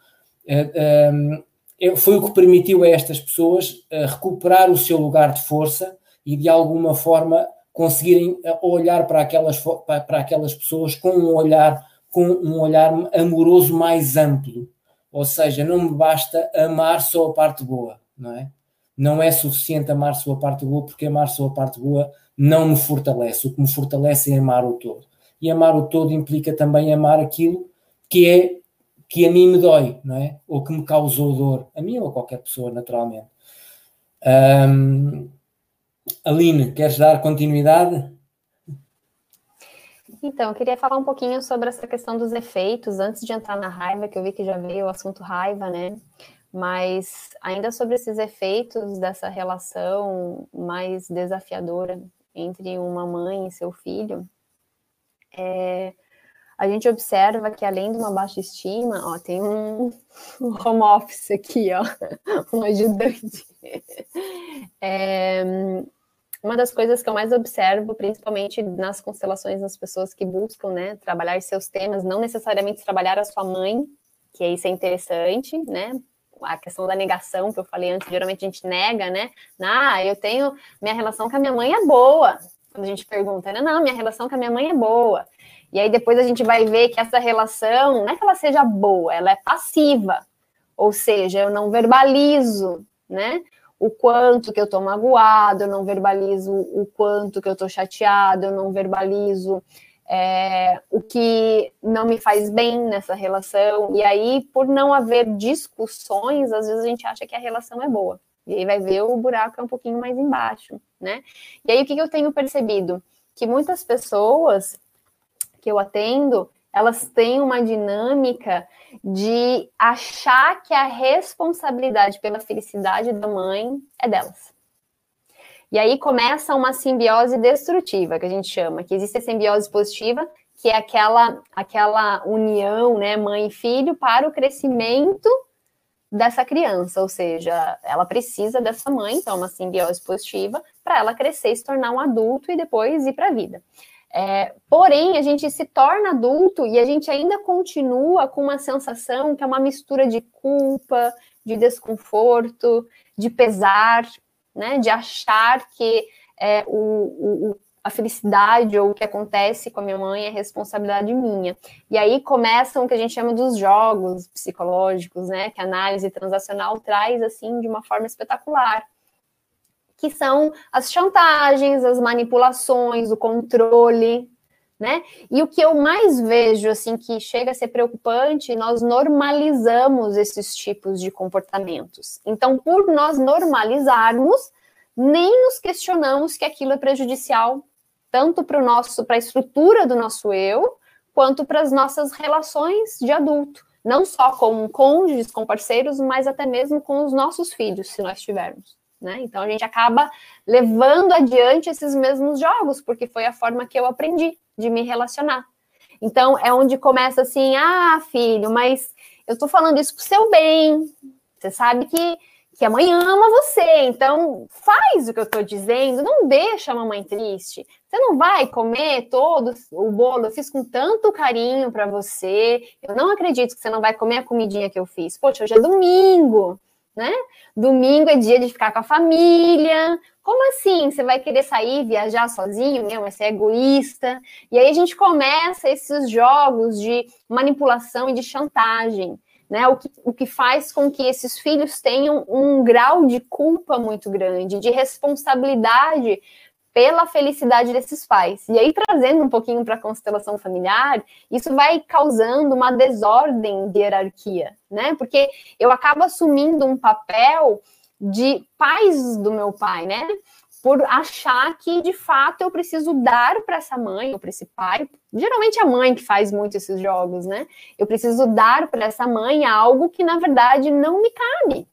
Uh, um, foi o que permitiu a estas pessoas recuperar o seu lugar de força e de alguma forma conseguirem eh, olhar para aquelas, para, aquelas pessoas com um olhar com um olhar amoroso mais amplo. Ou seja, não me basta amar só a parte boa, não é? Não é suficiente amar só a parte boa, porque amar só a parte boa não me fortalece. O que me fortalece é amar o todo. E amar o todo implica também amar aquilo que é que a mim me dói, não é? Ou que me causou dor, a mim ou a qualquer pessoa, naturalmente. Um, Aline, queres dar continuidade? Então, eu queria falar um pouquinho sobre essa questão dos efeitos, antes de entrar na raiva, que eu vi que já veio o assunto raiva, né? Mas ainda sobre esses efeitos dessa relação mais desafiadora entre uma mãe e seu filho, é, a gente observa que além de uma baixa estima, ó, tem um, home office aqui, ó, um ajudante. É, uma das coisas que eu mais observo, principalmente nas constelações das pessoas que buscam, né, trabalhar seus temas, não necessariamente trabalhar a sua mãe, que isso é interessante, né? A questão da negação que eu falei antes, geralmente a gente nega, né? Ah, eu tenho minha relação com a minha mãe é boa. Quando a gente pergunta, né? Não, minha relação com a minha mãe é boa. E aí depois a gente vai ver que essa relação, não é que ela seja boa, ela é passiva. Ou seja, eu não verbalizo, né? O quanto que eu tô magoado, eu não verbalizo o quanto que eu tô chateado, eu não verbalizo é, o que não me faz bem nessa relação. E aí, por não haver discussões, às vezes a gente acha que a relação é boa. E aí vai ver o buraco é um pouquinho mais embaixo, né? E aí o que, que eu tenho percebido? Que muitas pessoas que eu atendo, elas têm uma dinâmica de achar que a responsabilidade pela felicidade da mãe é delas. E aí começa uma simbiose destrutiva, que a gente chama, que existe a simbiose positiva, que é aquela, aquela união, né, mãe e filho, para o crescimento dessa criança, ou seja, ela precisa dessa mãe, então é uma simbiose positiva, para ela crescer se tornar um adulto e depois ir para a vida. É, porém, a gente se torna adulto e a gente ainda continua com uma sensação que é uma mistura de culpa, de desconforto, de pesar, né? De achar que é, o, o, a felicidade ou o que acontece com a minha mãe é responsabilidade minha. E aí começam o que a gente chama dos jogos psicológicos, né? Que a análise transacional traz assim de uma forma espetacular. Que são as chantagens, as manipulações, o controle, né? E o que eu mais vejo, assim, que chega a ser preocupante, nós normalizamos esses tipos de comportamentos. Então, por nós normalizarmos, nem nos questionamos que aquilo é prejudicial tanto para o nosso, para a estrutura do nosso eu, quanto para as nossas relações de adulto, não só com cônjuges, com parceiros, mas até mesmo com os nossos filhos, se nós tivermos. Né? Então a gente acaba levando adiante esses mesmos jogos, porque foi a forma que eu aprendi de me relacionar. Então, é onde começa assim: ah, filho, mas eu tô falando isso pro seu bem. Você sabe que, que a mãe ama você, então faz o que eu tô dizendo, não deixa a mamãe triste. Você não vai comer todo o bolo, eu fiz com tanto carinho para você. Eu não acredito que você não vai comer a comidinha que eu fiz. Poxa, hoje é domingo, né? Domingo é dia de ficar com a família. Como assim? Você vai querer sair, viajar sozinho? Meu, vai ser egoísta. E aí a gente começa esses jogos de manipulação e de chantagem. Né, o, que, o que faz com que esses filhos tenham um grau de culpa muito grande, de responsabilidade pela felicidade desses pais. E aí, trazendo um pouquinho para a constelação familiar, isso vai causando uma desordem de hierarquia, né? Porque eu acabo assumindo um papel de pais do meu pai, né? Por achar que de fato eu preciso dar para essa mãe ou para esse pai, geralmente é a mãe que faz muito esses jogos, né? Eu preciso dar para essa mãe algo que na verdade não me cabe.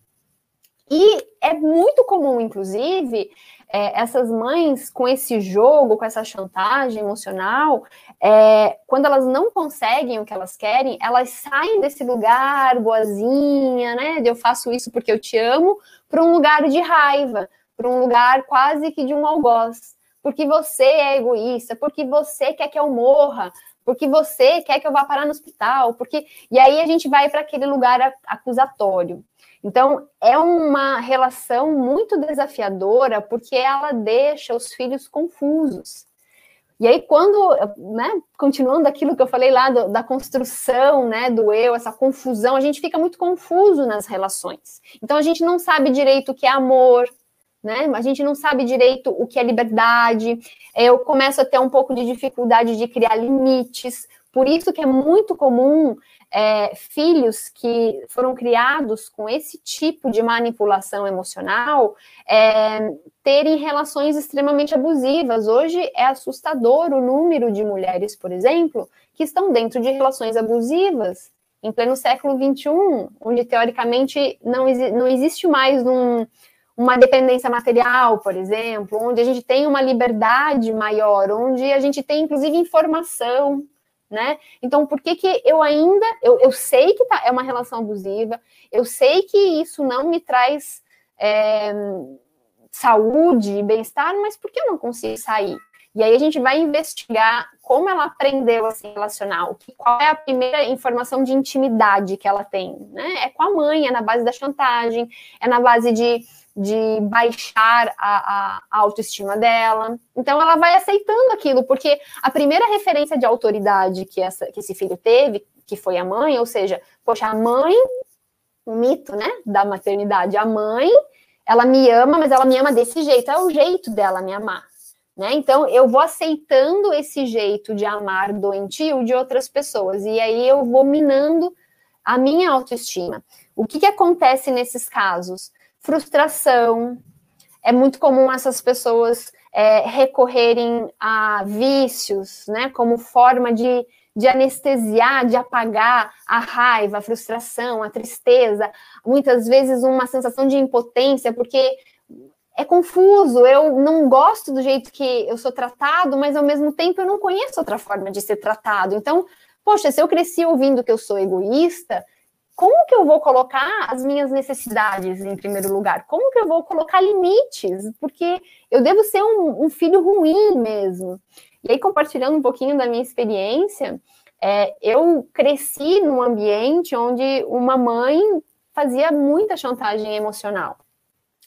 E é muito comum, inclusive, é, essas mães com esse jogo, com essa chantagem emocional, é, quando elas não conseguem o que elas querem, elas saem desse lugar boazinha, né? De eu faço isso porque eu te amo, para um lugar de raiva, para um lugar quase que de um algoz. Porque você é egoísta, porque você quer que eu morra, porque você quer que eu vá parar no hospital, porque e aí a gente vai para aquele lugar acusatório. Então, é uma relação muito desafiadora, porque ela deixa os filhos confusos. E aí, quando, né, continuando aquilo que eu falei lá do, da construção, né, do eu, essa confusão, a gente fica muito confuso nas relações. Então, a gente não sabe direito o que é amor, né, a gente não sabe direito o que é liberdade. Eu começo a ter um pouco de dificuldade de criar limites. Por isso que é muito comum é, filhos que foram criados com esse tipo de manipulação emocional é, terem relações extremamente abusivas. Hoje é assustador o número de mulheres, por exemplo, que estão dentro de relações abusivas em pleno século XXI, onde teoricamente não, não existe mais um, uma dependência material, por exemplo, onde a gente tem uma liberdade maior, onde a gente tem inclusive informação né? Então, por que, que eu ainda, eu, eu sei que tá, é uma relação abusiva, eu sei que isso não me traz, é, saúde e bem-estar, mas por que eu não consigo sair? E aí a gente vai investigar como ela aprendeu a se relacionar, qual é a primeira informação de intimidade que ela tem, né? É com a mãe, é na base da chantagem, é na base de, de baixar a, a autoestima dela. Então ela vai aceitando aquilo, porque a primeira referência de autoridade que, essa, que esse filho teve, que foi a mãe, ou seja, poxa, a mãe, o mito, né, da maternidade, a mãe, ela me ama, mas ela me ama desse jeito, é o jeito dela me amar. Né? Então, eu vou aceitando esse jeito de amar doentio de outras pessoas, e aí eu vou minando a minha autoestima. O que, que acontece nesses casos? Frustração. É muito comum essas pessoas é, recorrerem a vícios, né, como forma de, de anestesiar, de apagar a raiva, a frustração, a tristeza, muitas vezes uma sensação de impotência, porque é confuso, eu não gosto do jeito que eu sou tratado, mas ao mesmo tempo eu não conheço outra forma de ser tratado. Então, poxa, se eu cresci ouvindo que eu sou egoísta, como que eu vou colocar as minhas necessidades em primeiro lugar? Como que eu vou colocar limites? Porque eu devo ser um, um filho ruim mesmo. E aí, compartilhando um pouquinho da minha experiência, é, eu cresci num ambiente onde uma mãe fazia muita chantagem emocional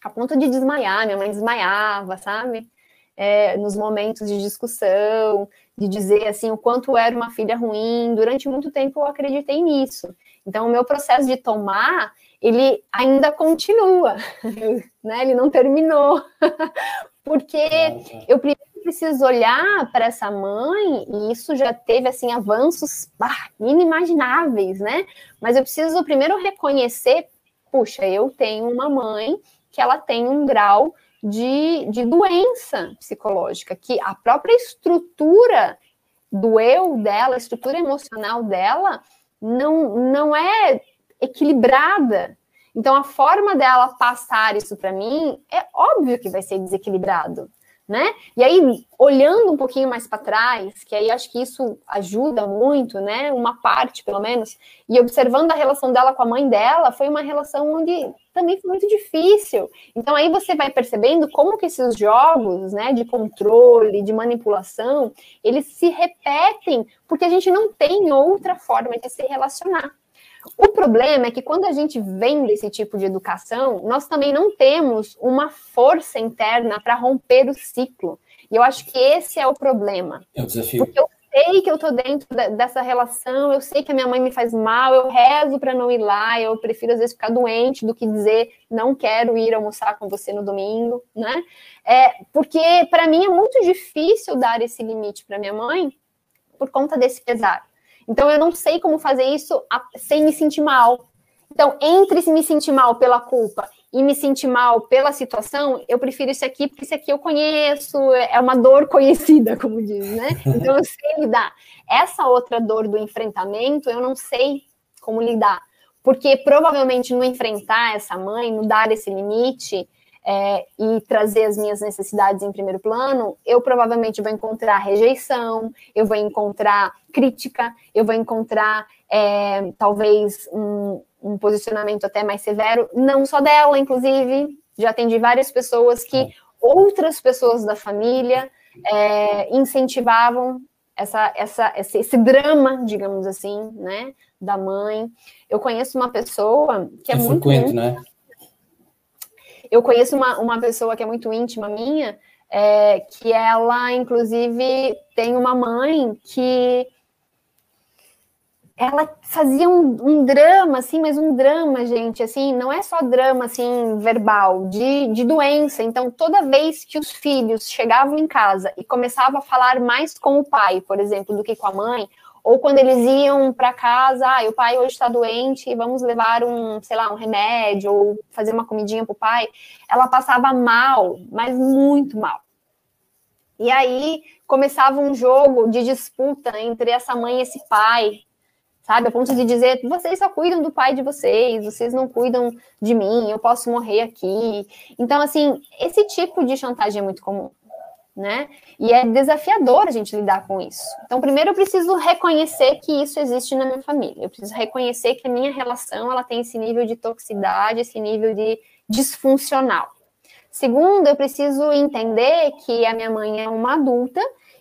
a ponto de desmaiar, minha mãe desmaiava, sabe? É, nos momentos de discussão, de dizer assim o quanto era uma filha ruim. Durante muito tempo eu acreditei nisso. Então o meu processo de tomar, ele ainda continua, né? Ele não terminou. Porque eu primeiro preciso olhar para essa mãe, e isso já teve assim avanços bah, inimagináveis, né? Mas eu preciso primeiro reconhecer, puxa, eu tenho uma mãe que ela tem um grau de, de doença psicológica, que a própria estrutura do eu dela, a estrutura emocional dela, não, não é equilibrada. Então, a forma dela passar isso para mim é óbvio que vai ser desequilibrado né? E aí, olhando um pouquinho mais para trás, que aí acho que isso ajuda muito, né? Uma parte, pelo menos, e observando a relação dela com a mãe dela, foi uma relação onde também foi muito difícil. Então aí você vai percebendo como que esses jogos, né, de controle, de manipulação, eles se repetem porque a gente não tem outra forma de se relacionar. O problema é que quando a gente vem desse tipo de educação, nós também não temos uma força interna para romper o ciclo. E eu acho que esse é o problema. É o desafio. Porque eu sei que eu estou dentro dessa relação, eu sei que a minha mãe me faz mal, eu rezo para não ir lá, eu prefiro às vezes ficar doente do que dizer não quero ir almoçar com você no domingo, né? É, porque para mim é muito difícil dar esse limite para minha mãe por conta desse pesar. Então, eu não sei como fazer isso sem me sentir mal. Então, entre me sentir mal pela culpa e me sentir mal pela situação, eu prefiro isso aqui, porque isso aqui eu conheço, é uma dor conhecida, como diz, né? Então, eu sei lidar. Essa outra dor do enfrentamento, eu não sei como lidar. Porque provavelmente no enfrentar essa mãe, no dar esse limite, é, e trazer as minhas necessidades em primeiro plano, eu provavelmente vou encontrar rejeição, eu vou encontrar crítica, eu vou encontrar é, talvez um, um, posicionamento até mais severo, não só dela, inclusive, já atendi várias pessoas que outras pessoas da família é, incentivavam essa, essa, esse, esse, drama, digamos assim, né, da mãe. Eu conheço uma pessoa que é, é muito... Frequente, né? Eu conheço uma, uma pessoa que é muito íntima minha, é, que ela, inclusive, tem uma mãe que ela fazia um, um, drama, assim, mas um drama, gente, assim, não é só drama, assim, verbal, de, de doença. Então, toda vez que os filhos chegavam em casa e começavam a falar mais com o pai, por exemplo, do que com a mãe, ou quando eles iam para casa, ah, o pai hoje está doente, vamos levar um, sei lá, um remédio, ou fazer uma comidinha para o pai, ela passava mal, mas muito mal. E aí começava um jogo de disputa entre essa mãe e esse pai, sabe? A ponto de dizer, vocês só cuidam do pai de vocês, vocês não cuidam de mim, eu posso morrer aqui. Então, assim, esse tipo de chantagem é muito comum né? E é desafiador a gente lidar com isso. Então, primeiro eu preciso reconhecer que isso existe na minha família. Eu preciso reconhecer que a minha relação ela tem esse nível de toxicidade, esse nível de disfuncional. Segundo, eu preciso entender que a minha mãe é uma adulta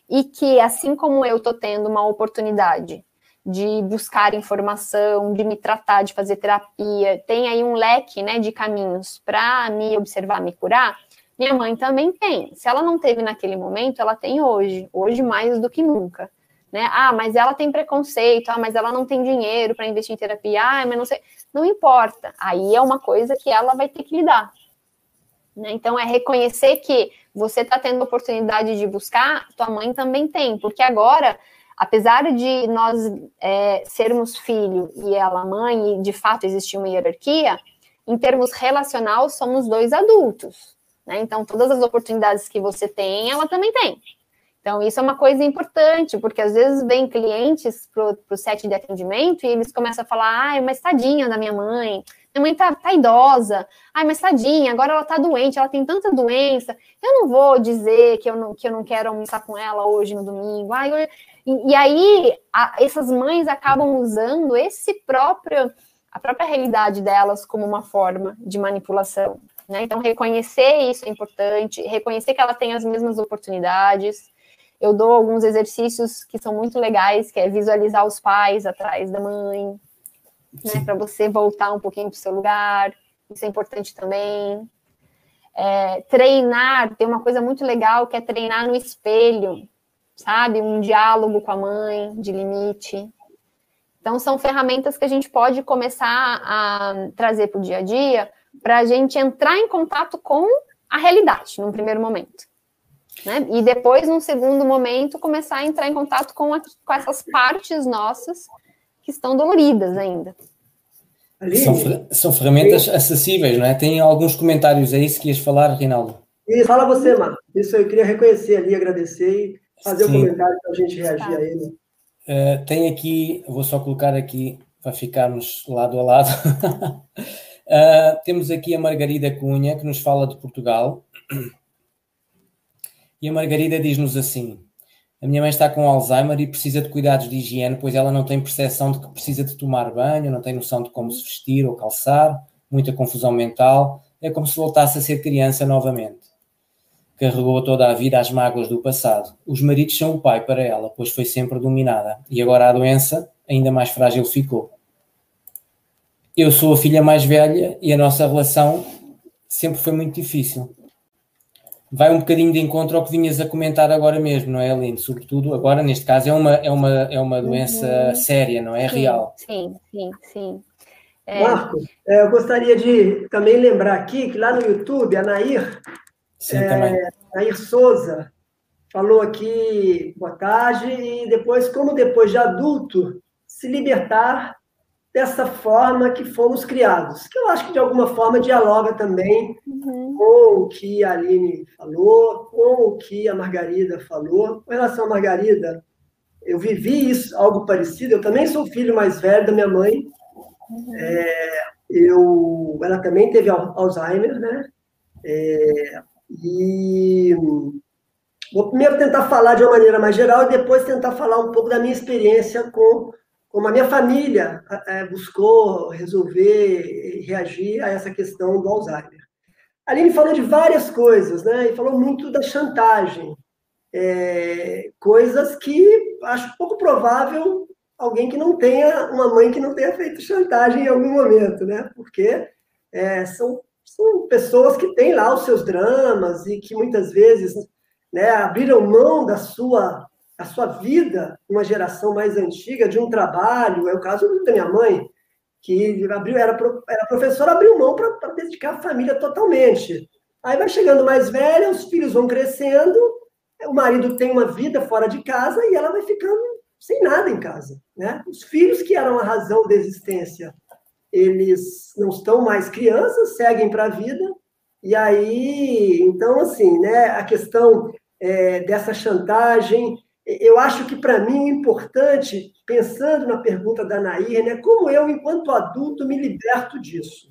e que, assim como eu estou tendo uma oportunidade de buscar informação, de me tratar, de fazer terapia, tem aí um leque né, de caminhos para me observar, me curar, minha mãe também tem. Se ela não teve naquele momento, ela tem hoje, hoje mais do que nunca. Né? Ah, mas ela tem preconceito, ah, mas ela não tem dinheiro para investir em terapia, ah, mas não sei. Não importa. Aí é uma coisa que ela vai ter que lidar. Né? Então, é reconhecer que você está tendo oportunidade de buscar, tua mãe também tem, porque agora apesar de nós é, sermos filho e ela mãe, e de fato existir uma hierarquia, em termos relacional, somos dois adultos. Né? Então, todas as oportunidades que você tem, ela também tem. Então, isso é uma coisa importante, porque às vezes vem clientes para o set de atendimento e eles começam a falar: ai, mas tadinha da minha mãe, minha mãe tá, tá idosa, ai, mas tadinha, agora ela tá doente, ela tem tanta doença, eu não vou dizer que eu não, que eu não quero almoçar com ela hoje no domingo, ai, eu, e, e aí, a, essas mães acabam usando esse próprio, a própria realidade delas como uma forma de manipulação. Né? Então, reconhecer isso é importante, reconhecer que ela tem as mesmas oportunidades. Eu dou alguns exercícios que são muito legais, que é visualizar os pais atrás da mãe, né, para você voltar um pouquinho para o seu lugar. Isso é importante também. É, treinar, tem uma coisa muito legal que é treinar no espelho sabe? Um diálogo com a mãe, de limite. Então, são ferramentas que a gente pode começar a trazer para o dia a dia para a gente entrar em contato com a realidade, num primeiro momento. Né? E depois, num segundo momento, começar a entrar em contato com, a, com essas partes nossas que estão doloridas ainda. São, são ferramentas acessíveis, não é? Tem alguns comentários aí, se queres falar, Rinaldo. E fala você, Marco. Isso eu queria reconhecer ali, agradecer fazer Sim. um comentário para a gente reagir a ele. Uh, tem aqui, vou só colocar aqui para ficarmos lado a lado. uh, temos aqui a Margarida Cunha, que nos fala de Portugal. E a Margarida diz-nos assim: A minha mãe está com Alzheimer e precisa de cuidados de higiene, pois ela não tem percepção de que precisa de tomar banho, não tem noção de como se vestir ou calçar, muita confusão mental. É como se voltasse a ser criança novamente carregou toda a vida as mágoas do passado. Os maridos são o pai para ela, pois foi sempre dominada. E agora a doença ainda mais frágil ficou. Eu sou a filha mais velha e a nossa relação sempre foi muito difícil. Vai um bocadinho de encontro ao que vinhas a comentar agora mesmo, não é, Aline? Sobretudo, agora neste caso é uma, é uma, é uma doença uhum. séria, não é sim, real. Sim, sim, sim. É... Marco, é, eu gostaria de também lembrar aqui que lá no YouTube, a Nair, Sim, é, também. Nair Souza falou aqui, boa tarde, e depois, como depois de adulto, se libertar dessa forma que fomos criados, que eu acho que de alguma forma dialoga também uhum. com o que a Aline falou, com o que a Margarida falou. Com relação à Margarida, eu vivi isso, algo parecido, eu também sou filho mais velho da minha mãe, uhum. é, eu, ela também teve Alzheimer, né? É, e vou primeiro tentar falar de uma maneira mais geral e depois tentar falar um pouco da minha experiência com como a minha família é, buscou resolver e reagir a essa questão do Alzheimer. A Aline falou de várias coisas, né? E falou muito da chantagem. É, coisas que acho pouco provável alguém que não tenha, uma mãe que não tenha feito chantagem em algum momento, né? Porque é, são são pessoas que têm lá os seus dramas e que muitas vezes né, abriram mão da sua, da sua vida, uma geração mais antiga, de um trabalho. É o caso da minha mãe, que abriu, era, era professora, abriu mão para dedicar a família totalmente. Aí vai chegando mais velha, os filhos vão crescendo, o marido tem uma vida fora de casa e ela vai ficando sem nada em casa. Né? Os filhos que eram a razão da existência eles não estão mais crianças, seguem para a vida, e aí, então, assim, né, a questão é, dessa chantagem, eu acho que para mim é importante, pensando na pergunta da Nair, né, como eu, enquanto adulto, me liberto disso.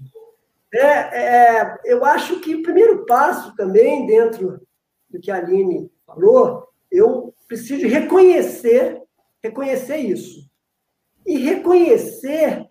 É, é, eu acho que o primeiro passo também, dentro do que a Aline falou, eu preciso reconhecer, reconhecer isso. E reconhecer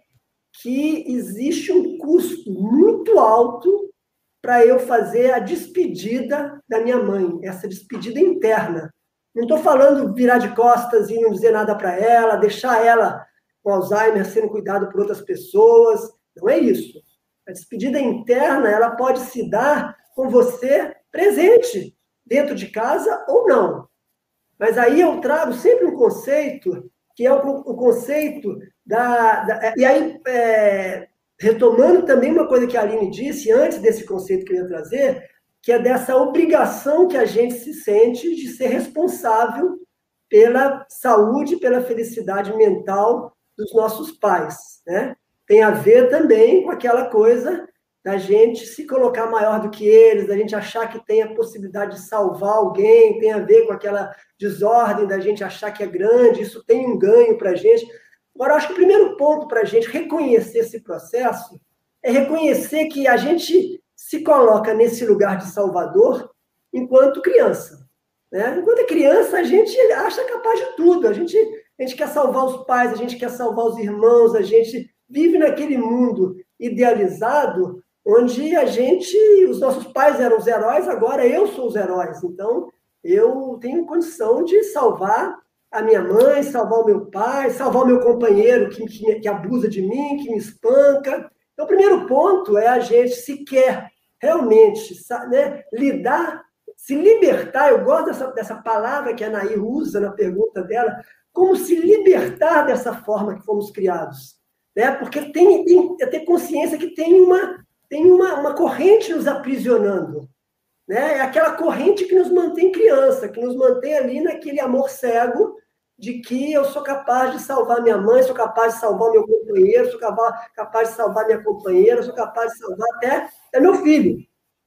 que existe um custo muito alto para eu fazer a despedida da minha mãe, essa despedida interna. Não estou falando virar de costas e não dizer nada para ela, deixar ela com Alzheimer sendo cuidado por outras pessoas. Não é isso. A despedida interna, ela pode se dar com você presente, dentro de casa ou não. Mas aí eu trago sempre um conceito, que é o, conceito da, da. e aí, é, retomando também uma coisa que a Aline disse antes desse conceito que eu ia trazer, que é dessa obrigação que a gente se sente de ser responsável pela saúde, pela felicidade mental dos nossos pais, né? Tem a ver também com aquela coisa da gente se colocar maior do que eles, da gente achar que tem a possibilidade de salvar alguém, tem a ver com aquela desordem da gente achar que é grande, isso tem um ganho para a gente. Agora, acho que o primeiro ponto para a gente reconhecer esse processo é reconhecer que a gente se coloca nesse lugar de salvador enquanto criança. Né? Enquanto é criança, a gente acha capaz de tudo. A gente, a gente quer salvar os pais, a gente quer salvar os irmãos, a gente vive naquele mundo idealizado onde a gente, os nossos pais eram os heróis, agora eu sou os heróis. Então, eu tenho condição de salvar a minha mãe, salvar o meu pai, salvar o meu companheiro que, que, que abusa de mim, que me espanca. Então, o primeiro ponto é a gente, se quer realmente né, lidar, se libertar, eu gosto dessa, dessa palavra que a Nair usa na pergunta dela, como se libertar dessa forma que fomos criados. Né? Porque tem, tem é ter consciência que tem uma, tem uma, uma corrente nos aprisionando. Né? É aquela corrente que nos mantém criança, que nos mantém ali naquele amor cego de que eu sou capaz de salvar minha mãe, sou capaz de salvar meu companheiro, sou capaz, de salvar minha companheira, sou capaz de salvar até, até meu filho.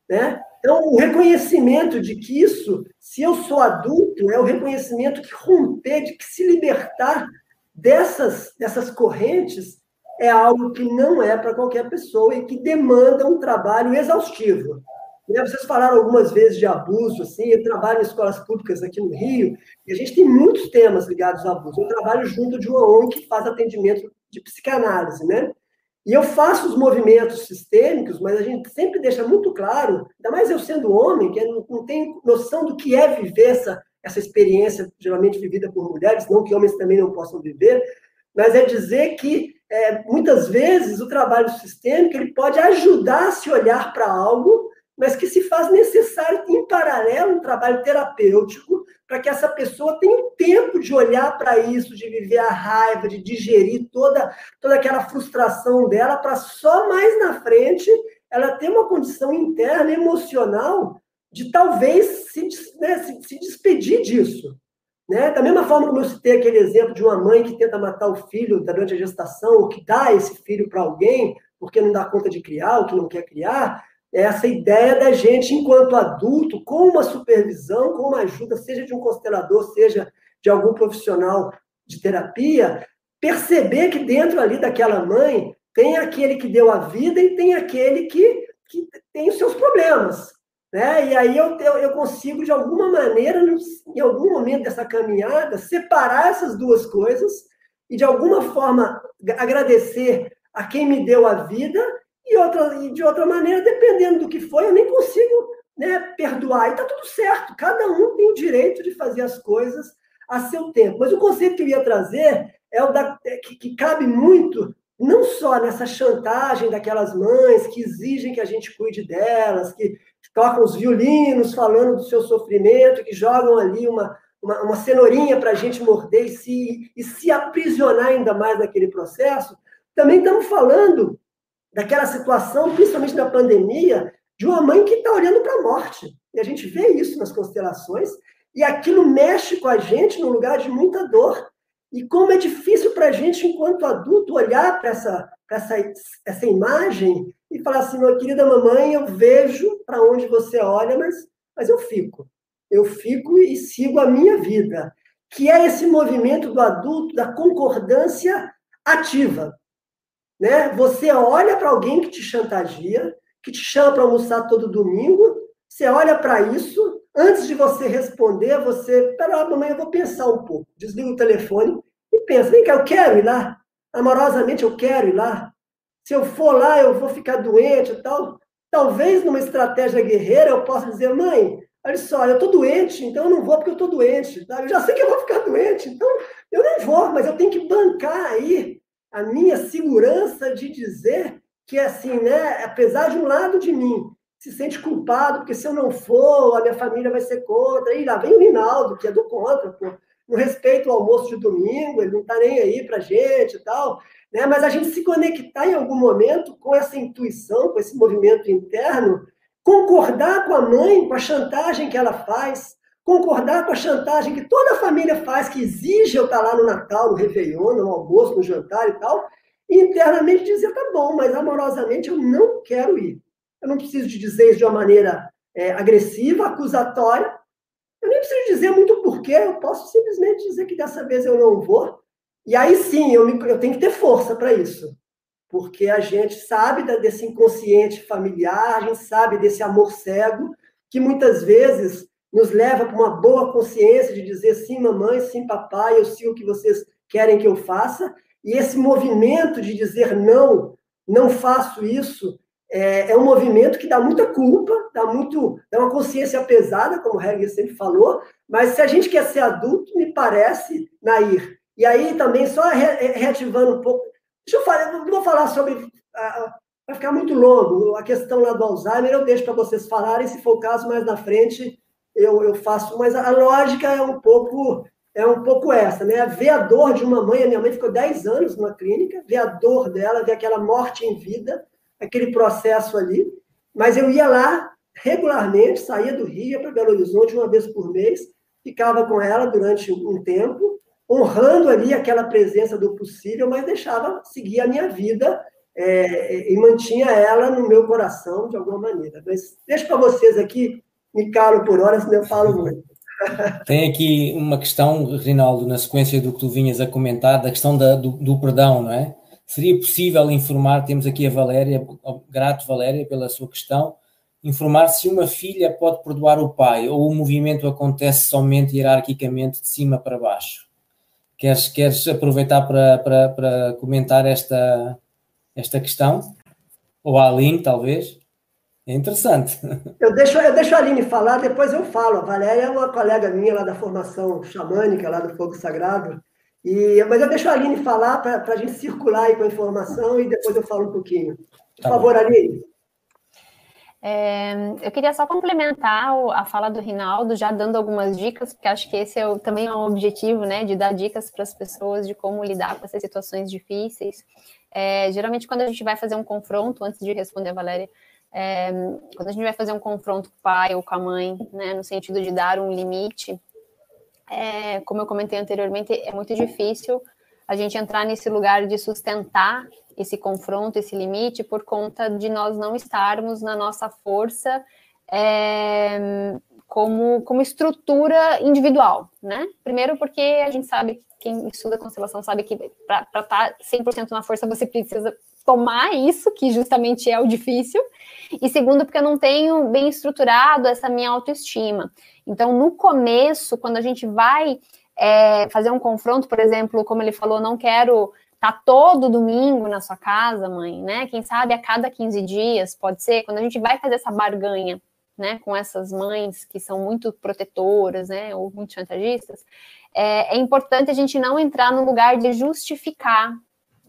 Né? Então, o reconhecimento de que isso, se eu sou adulto, é o reconhecimento que romper, de que se libertar dessas, dessas correntes é algo que não é para qualquer pessoa e que demanda um trabalho exaustivo. Né? Vocês falaram algumas vezes de abuso, assim, eu trabalho em escolas públicas aqui no Rio, e a gente tem muitos temas ligados ao abuso. Eu trabalho junto de uma ONG que faz atendimento de psicanálise, né? E eu faço os movimentos sistêmicos, mas a gente sempre deixa muito claro, ainda mais eu sendo homem, que não, não tenho noção do que é viver essa, essa experiência, geralmente vivida por mulheres, não que homens também não possam viver, mas é dizer que é, muitas vezes o trabalho sistêmico ele pode ajudar a se olhar para algo mas que se faz necessário, em paralelo, um trabalho terapêutico, para que essa pessoa tenha um tempo de olhar para isso, de viver a raiva, de digerir toda, toda aquela frustração dela, para só mais na frente ela ter uma condição interna, emocional, de talvez se, né, se, se despedir disso. Né? Da mesma forma como eu citei aquele exemplo de uma mãe que tenta matar o filho durante a gestação, ou que dá esse filho para alguém porque não dá conta de criar, ou que não quer criar, essa ideia da gente, enquanto adulto, com uma supervisão, com uma ajuda, seja de um constelador, seja de algum profissional de terapia, perceber que dentro ali daquela mãe tem aquele que deu a vida e tem aquele que, que tem os seus problemas. Né? E aí eu, eu, eu consigo, de alguma maneira, em algum momento dessa caminhada, separar essas duas coisas e, de alguma forma, agradecer a quem me deu a vida outra, e de outra maneira, dependendo do que foi, eu nem consigo né, perdoar. E está tudo certo, cada um tem o direito de fazer as coisas a seu tempo. Mas o conceito que eu ia trazer é o da, é, que, que cabe muito, não só nessa chantagem daquelas mães que exigem que a gente cuide delas, que tocam os violinos falando do seu sofrimento, que jogam ali uma, uma, uma cenourinha para a gente morder e se, e se aprisionar ainda mais naquele processo, também estamos falando daquela situação, principalmente na pandemia, de uma mãe que está olhando para a morte. E a gente vê isso nas constelações, e aquilo mexe com a gente num lugar de muita dor. E como é difícil para a gente, enquanto adulto, olhar para essa, essa, essa imagem e falar assim: meu querida mamãe, eu vejo para onde você olha, mas, mas eu fico. Eu fico e sigo a minha vida. Que é esse movimento do adulto, da concordância ativa. Né? Você olha para alguém que te chantageia, que te chama para almoçar todo domingo, você olha para isso, antes de você responder, você, pera, mamãe, eu vou pensar um pouco. Desliga o telefone e pensa, vem cá, eu quero ir lá. Amorosamente, eu quero ir lá. Se eu for lá, eu vou ficar doente e tal. Talvez numa estratégia guerreira eu possa dizer, mãe, olha só, eu estou doente, então eu não vou porque eu estou doente. Tá? Eu já sei que eu vou ficar doente, então eu não vou, mas eu tenho que bancar aí a minha segurança de dizer que, assim, né, apesar de um lado de mim se sente culpado, porque se eu não for, a minha família vai ser contra. E lá vem o Rinaldo, que é do contra, pô. No respeito ao almoço de domingo, ele não está nem aí para gente e tal. Né? Mas a gente se conectar em algum momento com essa intuição, com esse movimento interno, concordar com a mãe, com a chantagem que ela faz, concordar com a chantagem que toda a família faz, que exige eu estar lá no Natal, no Réveillon, no almoço, no jantar e tal, e internamente dizer, tá bom, mas amorosamente eu não quero ir. Eu não preciso de dizer isso de uma maneira é, agressiva, acusatória. Eu nem preciso dizer muito porquê, eu posso simplesmente dizer que dessa vez eu não vou. E aí sim, eu, me, eu tenho que ter força para isso. Porque a gente sabe desse inconsciente familiar, a gente sabe desse amor cego, que muitas vezes nos leva para uma boa consciência de dizer sim, mamãe, sim, papai, eu sei o que vocês querem que eu faça. E esse movimento de dizer não, não faço isso, é, é, um movimento que dá muita culpa, dá muito, dá uma consciência pesada, como o Heger sempre falou, mas se a gente quer ser adulto, me parece, Nair. E aí também, só reativando um pouco, deixa eu falar, não vou falar sobre, vai ficar muito longo, a questão lá do Alzheimer, eu deixo para vocês falarem, se for o caso, mais na frente eu, eu faço, mas a lógica é um pouco é um pouco essa, né? Ver a dor de uma mãe, a minha mãe ficou 10 anos numa clínica, ver a dor dela, ver aquela morte em vida, aquele processo ali, mas eu ia lá regularmente, saía do Rio, para Belo Horizonte uma vez por mês, ficava com ela durante um tempo, honrando ali aquela presença do possível, mas deixava seguir a minha vida é, e mantinha ela no meu coração de alguma maneira. Mas deixo para vocês aqui, me calo por horas, senão eu falo muito. Tem aqui uma questão, Rinaldo, na sequência do que tu vinhas a comentar, da questão da, do, do perdão, não é? Seria possível informar, temos aqui a Valéria, grato Valéria pela sua questão, informar se uma filha pode perdoar o pai ou o movimento acontece somente hierarquicamente de cima para baixo. Queres, queres aproveitar para, para, para comentar esta, esta questão? Ou a Aline, talvez? É interessante. Eu deixo, eu deixo a Aline falar, depois eu falo. A Valéria é uma colega minha lá da formação xamânica, lá do Fogo Sagrado. E, mas eu deixo a Aline falar para a gente circular aí com a informação e depois eu falo um pouquinho. Por tá favor, bom. Aline. É, eu queria só complementar a fala do Rinaldo, já dando algumas dicas, porque acho que esse é o, também é um objetivo, né, de dar dicas para as pessoas de como lidar com essas situações difíceis. É, geralmente, quando a gente vai fazer um confronto, antes de responder a Valéria, é, quando a gente vai fazer um confronto com o pai ou com a mãe, né, no sentido de dar um limite, é, como eu comentei anteriormente, é muito difícil a gente entrar nesse lugar de sustentar esse confronto, esse limite, por conta de nós não estarmos na nossa força é, como, como estrutura individual, né? Primeiro porque a gente sabe, quem estuda constelação sabe que para estar tá 100% na força você precisa tomar isso, que justamente é o difícil, e segundo, porque eu não tenho bem estruturado essa minha autoestima. Então, no começo, quando a gente vai é, fazer um confronto, por exemplo, como ele falou, não quero estar tá todo domingo na sua casa, mãe, né? Quem sabe a cada 15 dias, pode ser, quando a gente vai fazer essa barganha, né, com essas mães que são muito protetoras, né, ou muito chantagistas, é, é importante a gente não entrar no lugar de justificar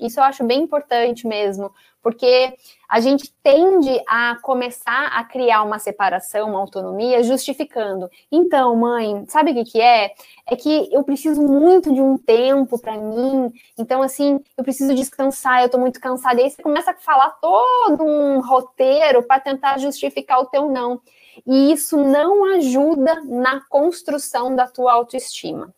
isso eu acho bem importante mesmo, porque a gente tende a começar a criar uma separação, uma autonomia, justificando. Então, mãe, sabe o que, que é? É que eu preciso muito de um tempo para mim, então, assim, eu preciso descansar, eu tô muito cansada. E aí você começa a falar todo um roteiro para tentar justificar o teu não. E isso não ajuda na construção da tua autoestima.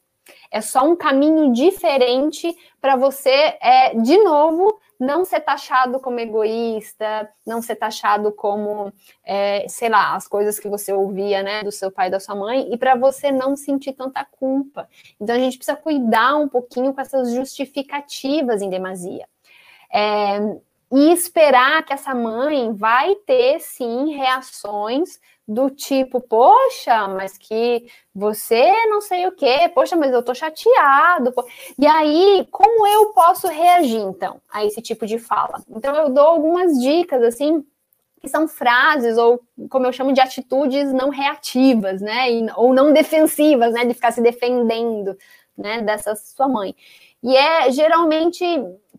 É só um caminho diferente para você, é, de novo, não ser taxado como egoísta, não ser taxado como, é, sei lá, as coisas que você ouvia, né, do seu pai e da sua mãe, e para você não sentir tanta culpa. Então a gente precisa cuidar um pouquinho com essas justificativas em demasia. É, e esperar que essa mãe vai ter sim reações do tipo, poxa, mas que você não sei o quê, poxa, mas eu tô chateado. E aí, como eu posso reagir, então, a esse tipo de fala? Então, eu dou algumas dicas, assim, que são frases, ou como eu chamo de atitudes não reativas, né? E, ou não defensivas, né? De ficar se defendendo, né? Dessa sua mãe. E é geralmente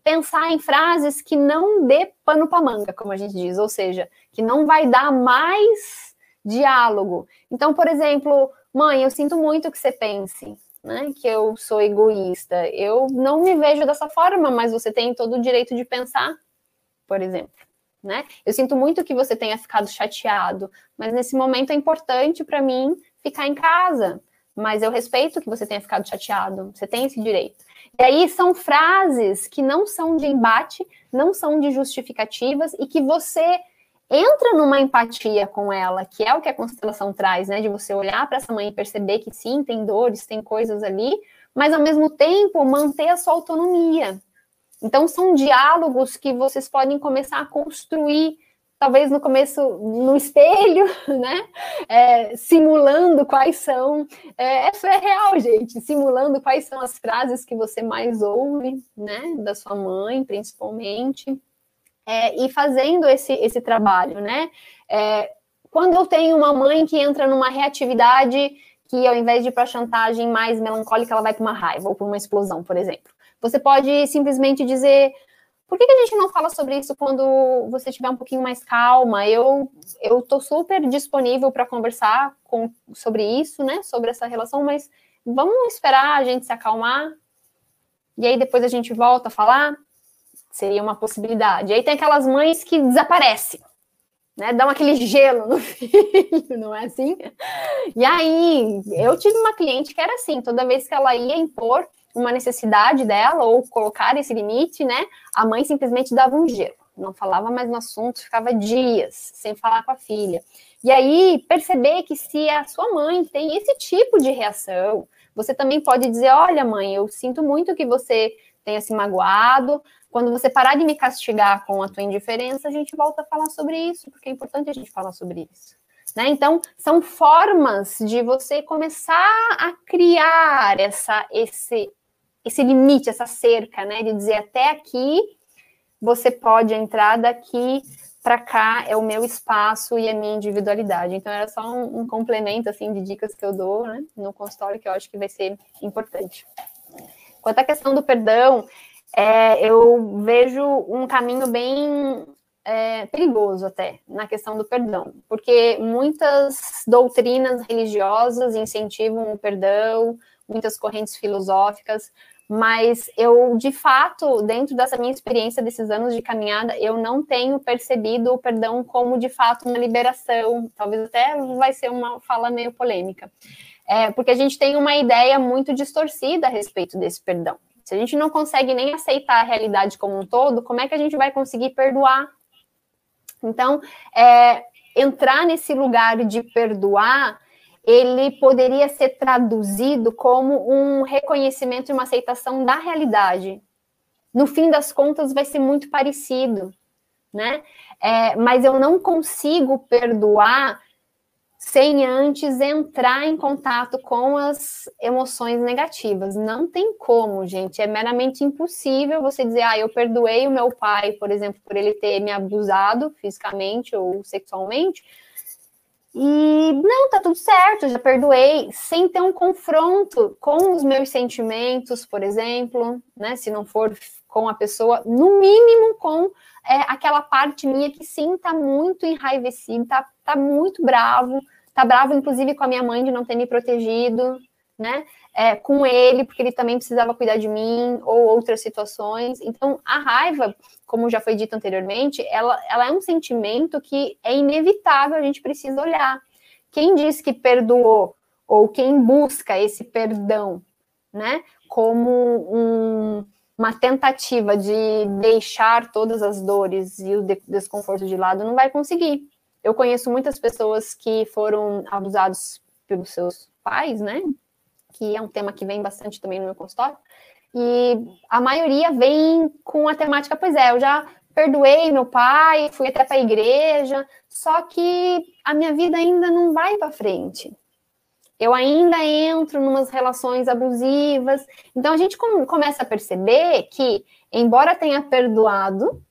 pensar em frases que não dê pano para manga, como a gente diz, ou seja, que não vai dar mais diálogo. Então, por exemplo, mãe, eu sinto muito que você pense, né, que eu sou egoísta. Eu não me vejo dessa forma, mas você tem todo o direito de pensar, por exemplo né? Eu sinto muito que você tenha ficado chateado, mas nesse momento é importante para mim ficar em casa. Mas eu respeito que você tenha ficado chateado, você tem esse direito. E aí são frases que não são de embate, não são de justificativas e que você entra numa empatia com ela, que é o que a constelação traz, né? De você olhar para essa mãe e perceber que sim, tem dores, tem coisas ali, mas ao mesmo tempo manter a sua autonomia, então, são diálogos que vocês podem começar a construir, talvez no começo no espelho, né? É, simulando quais são. É, isso é real, gente. Simulando quais são as frases que você mais ouve, né? Da sua mãe, principalmente. É, e fazendo esse, esse trabalho, né? É, quando eu tenho uma mãe que entra numa reatividade que ao invés de ir para chantagem mais melancólica, ela vai para uma raiva ou para uma explosão, por exemplo. Você pode simplesmente dizer: por que, que, a gente não fala sobre isso quando você estiver um pouquinho mais calma? Eu eu tô super disponível para conversar com, sobre isso, né? Sobre essa relação, mas vamos esperar a gente se acalmar e aí depois a gente volta a falar. Seria uma possibilidade. Aí tem aquelas mães que desaparecem, né? Dão aquele gelo no filho, não é assim? E aí, eu tive uma cliente que era assim, toda vez que ela ia impor uma necessidade dela ou colocar esse limite, né? A mãe simplesmente dava um gelo, não falava mais no assunto, ficava dias sem falar com a filha. E aí perceber que se a sua mãe tem esse tipo de reação, você também pode dizer: Olha, mãe, eu sinto muito que você tenha se magoado. Quando você parar de me castigar com a tua indiferença, a gente volta a falar sobre isso, porque é importante a gente falar sobre isso. Né? Então, são formas de você começar a criar essa, esse, esse limite, essa cerca, né? De dizer até aqui você pode entrar, daqui para cá é o meu espaço e a minha individualidade. Então era só um, um, complemento assim de dicas que eu dou né, no consultório que eu acho que vai ser importante. Quanto à questão do perdão, é, eu vejo um caminho bem é, perigoso até na questão do perdão, porque muitas doutrinas religiosas incentivam o perdão, muitas correntes filosóficas, mas eu, de fato, dentro dessa minha experiência desses anos de caminhada, eu não tenho percebido o perdão como, de fato, uma liberação. Talvez até vai ser uma fala meio polêmica. É, porque a gente tem uma ideia muito distorcida a respeito desse perdão. Se a gente não consegue nem aceitar a realidade como um todo, como é que a gente vai conseguir perdoar? Então, é, entrar nesse lugar de perdoar ele poderia ser traduzido como um reconhecimento e uma aceitação da realidade. No fim das contas, vai ser muito parecido, né? É, mas eu não consigo perdoar sem antes entrar em contato com as emoções negativas. Não tem como, gente. É meramente impossível você dizer, ah, eu perdoei o meu pai, por exemplo, por ele ter me abusado fisicamente ou sexualmente e não, tá tudo certo, já perdoei, sem ter um confronto com os meus sentimentos, por exemplo, né? Se não for com a pessoa, no mínimo com é, aquela parte minha que sim tá muito enraivecido, tá, tá muito bravo, tá bravo, inclusive, com a minha mãe de não ter me protegido, né? É, com ele, porque ele também precisava cuidar de mim, ou outras situações. Então, a raiva, como já foi dito anteriormente, ela, ela é um sentimento que é inevitável, a gente precisa olhar. Quem diz que perdoou, ou quem busca esse perdão, né, como um, uma tentativa de deixar todas as dores e o desconforto de lado, não vai conseguir. Eu conheço muitas pessoas que foram abusados pelos seus pais, né, que é um tema que vem bastante também no meu consultório, e a maioria vem com a temática, pois é, eu já perdoei meu pai, fui até para a igreja, só que a minha vida ainda não vai para frente. Eu ainda entro em umas relações abusivas. Então a gente começa a perceber que, embora tenha perdoado,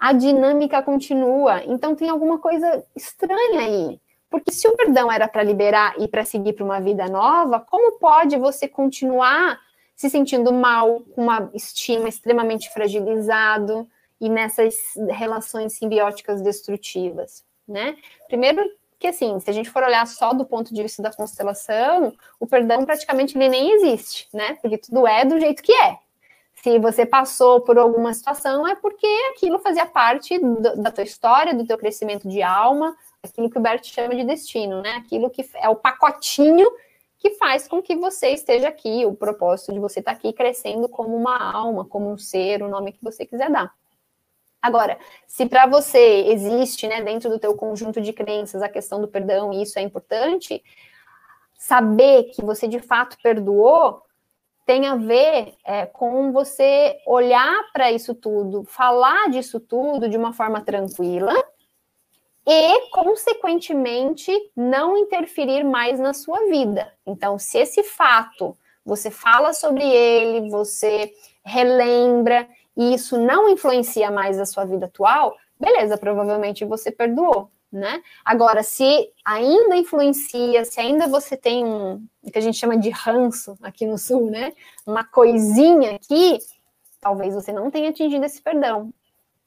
a dinâmica continua. Então tem alguma coisa estranha aí. Porque se o perdão era para liberar e para seguir para uma vida nova, como pode você continuar se sentindo mal, com uma estima extremamente fragilizado e nessas relações simbióticas destrutivas, né? Primeiro que assim, se a gente for olhar só do ponto de vista da constelação, o perdão praticamente ele nem existe, né? Porque tudo é do jeito que é. Se você passou por alguma situação, é porque aquilo fazia parte do, da tua história, do teu crescimento de alma, aquilo que o Bert chama de destino, né? Aquilo que é o pacotinho que faz com que você esteja aqui, o propósito de você estar aqui crescendo como uma alma, como um ser, o nome que você quiser dar. Agora, se para você existe, né, dentro do teu conjunto de crenças, a questão do perdão, e isso é importante, saber que você de fato perdoou tem a ver é, com você olhar para isso tudo, falar disso tudo de uma forma tranquila e, consequentemente, não interferir mais na sua vida. Então, se esse fato você fala sobre ele, você relembra, e isso não influencia mais a sua vida atual, beleza, provavelmente você perdoou né? Agora, se ainda influencia, se ainda você tem um o que a gente chama de ranço aqui no sul, né? Uma coisinha aqui, talvez você não tenha atingido esse perdão.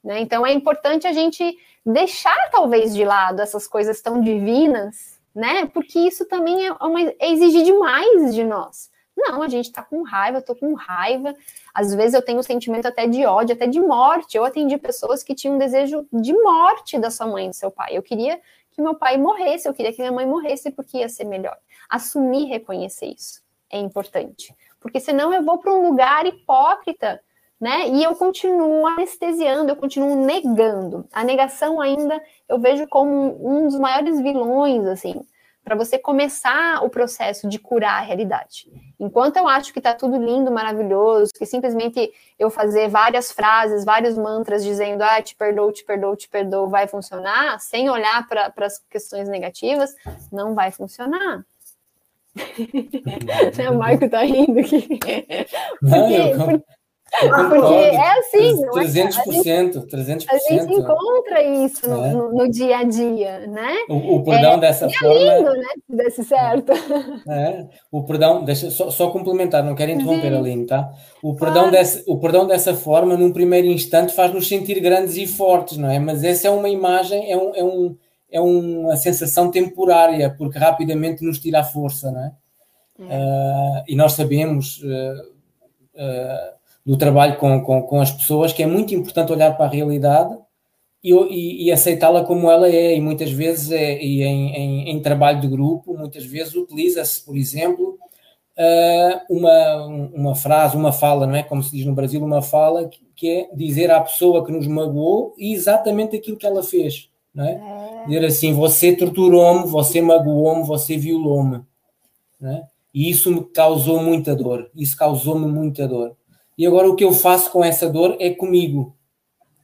Né? Então é importante a gente deixar talvez de lado essas coisas tão divinas, né? Porque isso também é, uma, é exigir demais de nós. Não, a gente tá com raiva, eu tô com raiva. Às vezes eu tenho um sentimento até de ódio, até de morte. Eu atendi pessoas que tinham um desejo de morte da sua mãe do seu pai. Eu queria que meu pai morresse, eu queria que minha mãe morresse porque ia ser melhor. Assumir reconhecer isso é importante. Porque senão eu vou para um lugar hipócrita, né? E eu continuo anestesiando, eu continuo negando. A negação ainda eu vejo como um dos maiores vilões, assim para você começar o processo de curar a realidade. Enquanto eu acho que está tudo lindo, maravilhoso, que simplesmente eu fazer várias frases, vários mantras dizendo, ah, te perdoo, te perdoo, te perdoo, vai funcionar, sem olhar para as questões negativas, não vai funcionar. o Marco tá rindo aqui. Não, eu, porque é assim, 300%, 300%. A gente encontra isso no, é. no, no dia a dia, né? O, o perdão é, dessa forma. É lindo, né? Se desse certo. É, o perdão, deixa só, só complementar, não quero interromper, Sim. Aline, tá? O perdão, ah. dessa, o perdão dessa forma, num primeiro instante, faz-nos sentir grandes e fortes, não é? Mas essa é uma imagem, é, um, é, um, é uma sensação temporária, porque rapidamente nos tira a força, não é? Uh, e nós sabemos. Uh, uh, do trabalho com, com, com, as pessoas, que é muito importante olhar para a realidade e, e, e aceitá-la como ela é. E muitas vezes, é, e em, em, em trabalho de grupo, muitas vezes utiliza-se, por exemplo, uh, uma, uma frase, uma fala, não é? Como se diz no Brasil, uma fala que, é dizer à pessoa que nos magoou exatamente aquilo que ela fez. Não é? é. Dizer assim, você torturou-me, você magoou-me, você violou-me. É? E isso me causou muita dor. Isso causou-me muita dor e agora o que eu faço com essa dor é comigo,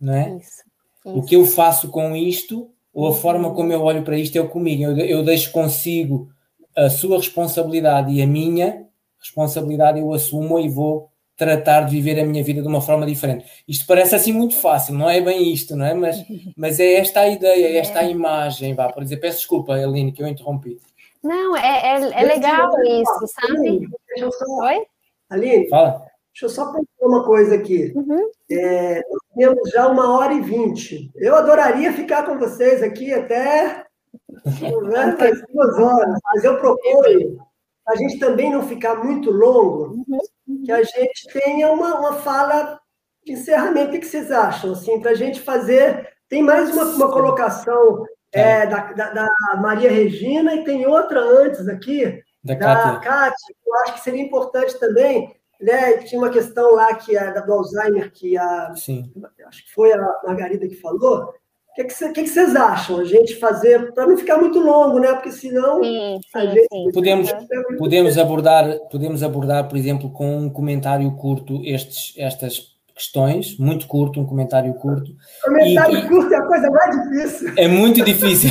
não é? Isso, isso. O que eu faço com isto, ou a forma como eu olho para isto é comigo. Eu, eu deixo consigo a sua responsabilidade e a minha responsabilidade, eu assumo e vou tratar de viver a minha vida de uma forma diferente. Isto parece assim muito fácil, não é bem isto, não é? Mas, mas é esta a ideia, é esta a imagem, vá, por dizer, peço desculpa, Aline, que eu interrompi. Não, é, é, é legal isso, sabe? Oi? Aline, Fala. Deixa eu só pontuar uma coisa aqui. Uhum. É, temos já uma hora e vinte. Eu adoraria ficar com vocês aqui até né, duas horas, mas eu proponho a gente também não ficar muito longo, uhum. que a gente tenha uma, uma fala de encerramento. O que vocês acham? Assim, para a gente fazer. Tem mais uma, uma colocação é, da, da, da, Maria Regina e tem outra antes aqui, da, da Cátia. Eu acho que seria importante também né? Tinha uma questão lá que a do Alzheimer, que a Sim. acho que foi a Margarida que falou. O que, que, que, que, vocês acham? A gente fazer para não ficar muito longo, né? Porque senão sim, sim, a gente sim. podemos podemos abordar podemos abordar, por exemplo, com um comentário curto estes estas questões, muito curto, um comentário curto. Comentário e, curto é a coisa mais difícil. É muito difícil.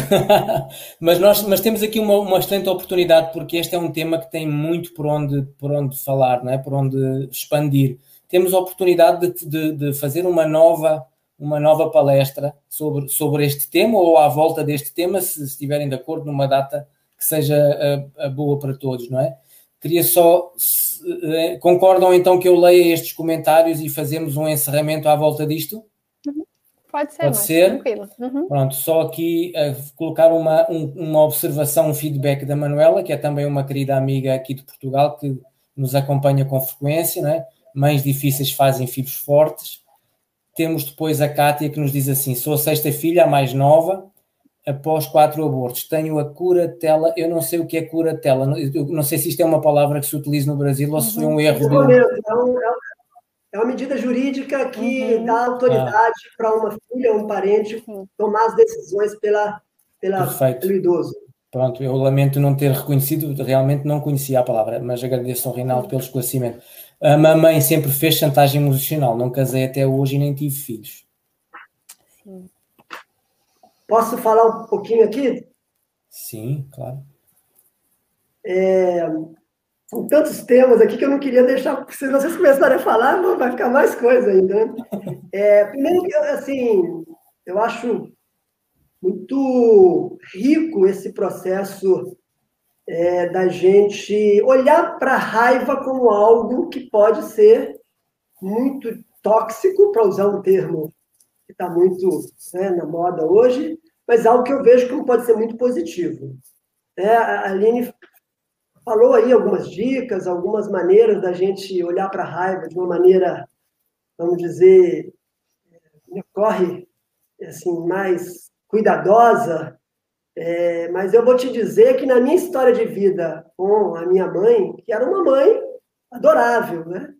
mas nós mas temos aqui uma, uma excelente oportunidade, porque este é um tema que tem muito por onde, por onde falar, não é? por onde expandir. Temos a oportunidade de, de, de fazer uma nova, uma nova palestra sobre, sobre este tema ou à volta deste tema, se estiverem de acordo numa data que seja a, a boa para todos, não é? Queria só. Se, eh, concordam então que eu leia estes comentários e fazemos um encerramento à volta disto? Uhum. Pode ser, Pode ser. tranquilo. Uhum. Pronto, só aqui uh, colocar uma, um, uma observação, um feedback da Manuela, que é também uma querida amiga aqui de Portugal, que nos acompanha com frequência, não é? Mães difíceis fazem filhos fortes. Temos depois a Kátia que nos diz assim: sou a sexta filha, a mais nova, após quatro abortos. Tenho a curatela, eu não sei o que é curatela, não, não sei se isto é uma palavra que se utiliza no Brasil ou se foi um uhum. erro. Do... É, é uma medida jurídica que uhum. dá autoridade ah. para uma filha ou um parente tomar as decisões pela, pela, pelo idoso. Pronto, eu lamento não ter reconhecido, realmente não conhecia a palavra, mas agradeço ao Reinaldo pelo esclarecimento. A mamãe sempre fez chantagem emocional, não casei até hoje e nem tive filhos. Posso falar um pouquinho aqui? Sim, claro. É, são tantos temas aqui que eu não queria deixar, se vocês começarem a falar, não, vai ficar mais coisa ainda. Né? É, primeiro, assim, eu acho muito rico esse processo é, da gente olhar para a raiva como algo que pode ser muito tóxico, para usar um termo que está muito né, na moda hoje, mas algo que eu vejo como pode ser muito positivo. É, a Aline falou aí algumas dicas, algumas maneiras da gente olhar para a raiva de uma maneira, vamos dizer, é, corre assim mais cuidadosa, é, mas eu vou te dizer que na minha história de vida com a minha mãe, que era uma mãe adorável, né?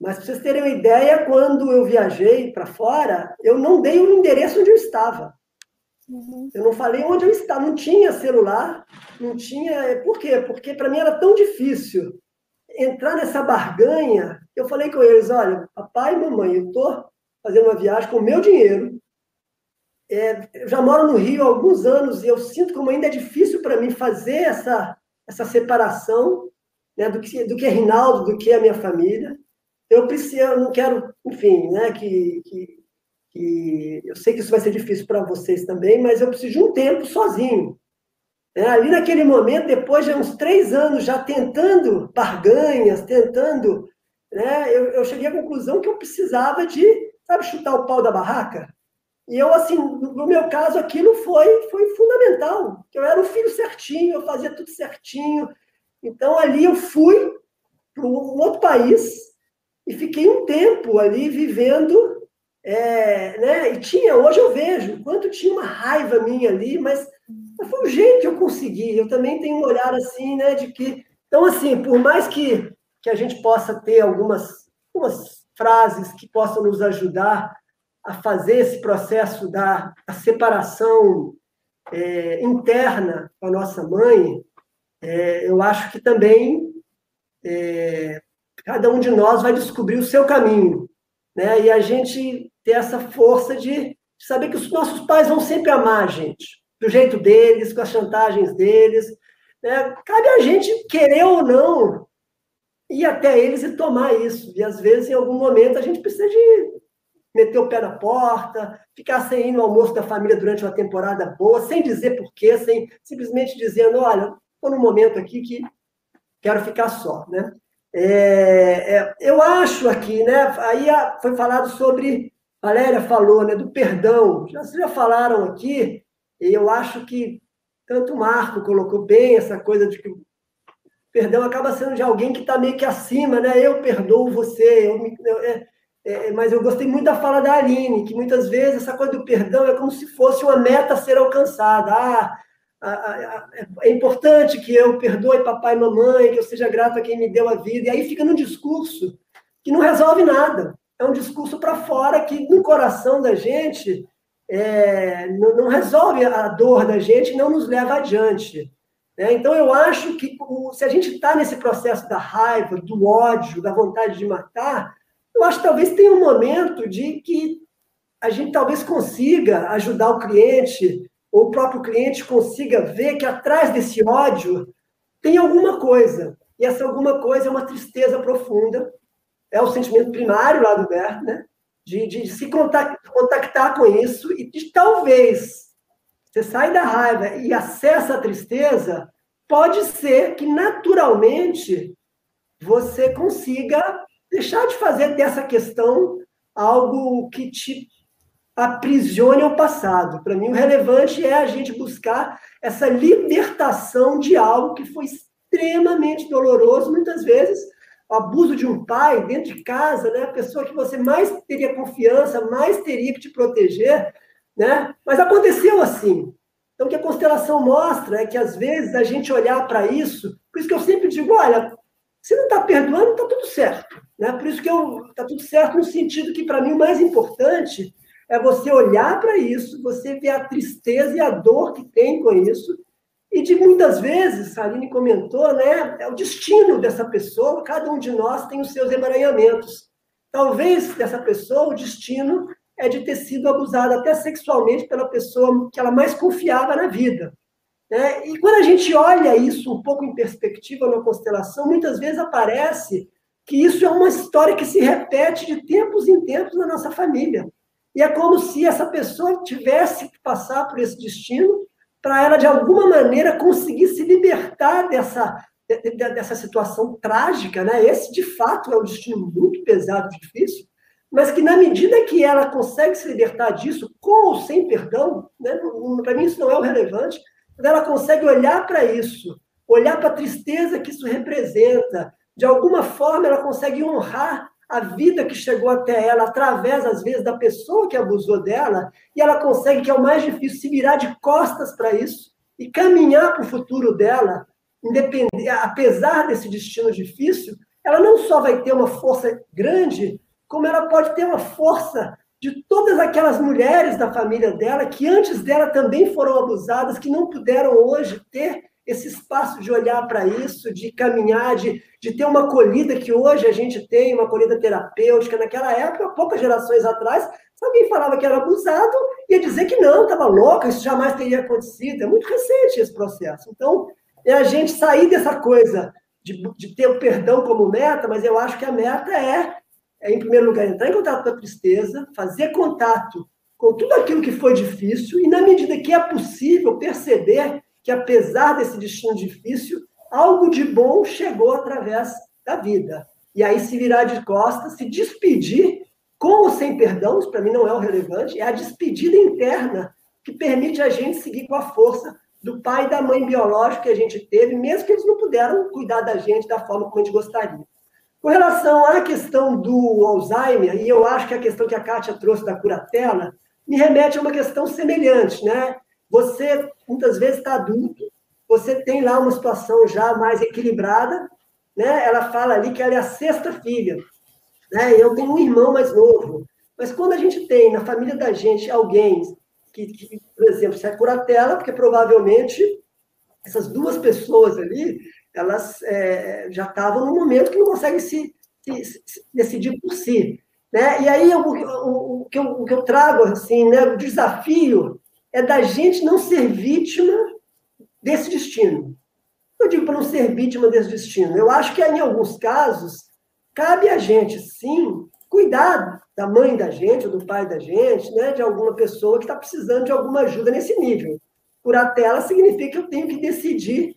Mas para vocês terem uma ideia, quando eu viajei para fora, eu não dei o endereço onde eu estava. Uhum. Eu não falei onde eu estava, não tinha celular, não tinha. Por quê? Porque para mim era tão difícil entrar nessa barganha. Eu falei com eles: olha, papai e mamãe, eu estou fazendo uma viagem com o meu dinheiro. É, eu já moro no Rio há alguns anos e eu sinto como ainda é difícil para mim fazer essa, essa separação né, do, que, do que é Rinaldo, do que é a minha família eu preciso, eu não quero, enfim, né, que, que, que eu sei que isso vai ser difícil para vocês também, mas eu preciso de um tempo sozinho. É, ali naquele momento, depois de uns três anos já tentando barganhas, tentando, né, eu, eu cheguei à conclusão que eu precisava de, sabe, chutar o pau da barraca. E eu, assim, no meu caso, aquilo foi, foi fundamental. Eu era um filho certinho, eu fazia tudo certinho. Então, ali eu fui para um outro país, e fiquei um tempo ali vivendo, é, né? E tinha, hoje eu vejo, quanto tinha uma raiva minha ali, mas, mas foi o jeito que eu consegui. Eu também tenho um olhar assim, né? De que, então assim, por mais que que a gente possa ter algumas, algumas frases que possam nos ajudar a fazer esse processo da separação é, interna com a nossa mãe, é, eu acho que também é, cada um de nós vai descobrir o seu caminho, né? E a gente ter essa força de saber que os nossos pais vão sempre amar a gente, do jeito deles, com as chantagens deles. Né? Cabe a gente querer ou não ir até eles e tomar isso. E às vezes, em algum momento, a gente precisa de meter o pé na porta, ficar sem ir no almoço da família durante uma temporada boa, sem dizer porquê, sem simplesmente dizendo, olha, estou num momento aqui que quero ficar só, né? É, é, eu acho aqui, né? Aí foi falado sobre, Valéria falou, né? Do perdão. Já, já falaram aqui, e eu acho que tanto o Marco colocou bem essa coisa de que o perdão acaba sendo de alguém que está meio que acima, né? Eu perdoo você, eu, eu é, é, mas eu gostei muito da fala da Aline, que muitas vezes essa coisa do perdão é como se fosse uma meta a ser alcançada. Ah, é importante que eu perdoe papai e mamãe, que eu seja grato a quem me deu a vida. E aí fica num discurso que não resolve nada. É um discurso para fora que no coração da gente é, não, não, resolve a dor da gente, não nos leva adiante. Né? Então eu acho que se a gente está nesse processo da raiva, do ódio, da vontade de matar, eu acho que talvez tenha um momento de que a gente talvez consiga ajudar o cliente o próprio cliente consiga ver que atrás desse ódio tem alguma coisa. E essa alguma coisa é uma tristeza profunda, é o sentimento primário lá do Bert, né? de, de se contactar com isso e de talvez você sai da raiva e acessa a tristeza, pode ser que naturalmente você consiga deixar de fazer dessa questão algo que te aprisione ao passado. Para mim, o relevante é a gente buscar essa libertação de algo que foi extremamente doloroso, muitas vezes, o abuso de um pai dentro de casa, né? a pessoa que você mais teria confiança, mais teria que te proteger, né? mas aconteceu assim. Então, o que a constelação mostra é que, às vezes, a gente olhar para isso, por isso que eu sempre digo, olha, se não está perdoando, está tudo certo. Né? Por isso que está tudo certo no sentido que, para mim, o mais importante é você olhar para isso, você ver a tristeza e a dor que tem com isso, e de muitas vezes, a Aline comentou, né, é o destino dessa pessoa, cada um de nós tem os seus emaranhamentos. Talvez dessa pessoa o destino é de ter sido abusada até sexualmente pela pessoa que ela mais confiava na vida. Né? E quando a gente olha isso um pouco em perspectiva na constelação, muitas vezes aparece que isso é uma história que se repete de tempos em tempos na nossa família. E é como se essa pessoa tivesse que passar por esse destino para ela, de alguma maneira, conseguir se libertar dessa, dessa situação trágica. Né? Esse, de fato, é um destino muito pesado, difícil, mas que, na medida que ela consegue se libertar disso, com ou sem perdão, né? para mim isso não é o relevante, ela consegue olhar para isso, olhar para a tristeza que isso representa, de alguma forma ela consegue honrar a vida que chegou até ela através, às vezes, da pessoa que abusou dela, e ela consegue, que é o mais difícil, se virar de costas para isso e caminhar para o futuro dela, apesar desse destino difícil, ela não só vai ter uma força grande, como ela pode ter uma força de todas aquelas mulheres da família dela que antes dela também foram abusadas, que não puderam hoje ter esse espaço de olhar para isso, de caminhar, de, de ter uma acolhida que hoje a gente tem, uma acolhida terapêutica. Naquela época, poucas gerações atrás, alguém falava que era abusado, ia dizer que não, estava louca, isso jamais teria acontecido. É muito recente esse processo. Então, é a gente sair dessa coisa de, de ter o perdão como meta, mas eu acho que a meta é, é, em primeiro lugar, entrar em contato com a tristeza, fazer contato com tudo aquilo que foi difícil e, na medida que é possível, perceber que, apesar desse destino difícil, algo de bom chegou através da vida. E aí se virar de costas, se despedir, com ou sem perdão, para mim não é o relevante, é a despedida interna que permite a gente seguir com a força do pai e da mãe biológica que a gente teve, mesmo que eles não puderam cuidar da gente da forma como a gente gostaria. Com relação à questão do Alzheimer, e eu acho que a questão que a Kátia trouxe da curatela, me remete a uma questão semelhante, né? Você, muitas vezes, está adulto, você tem lá uma situação já mais equilibrada, né? Ela fala ali que ela é a sexta filha, né? Eu tenho um irmão mais novo. Mas quando a gente tem na família da gente alguém que, que por exemplo, se é curatela, porque provavelmente essas duas pessoas ali, elas é, já estavam num momento que não conseguem se, se, se decidir por si. Né? E aí, o, o, o, que eu, o que eu trago, assim, né, o desafio é da gente não ser vítima desse destino. Eu digo para não ser vítima desse destino. Eu acho que, em alguns casos, cabe a gente, sim, cuidar da mãe da gente, ou do pai da gente, né, de alguma pessoa que está precisando de alguma ajuda nesse nível. A tela significa que eu tenho que decidir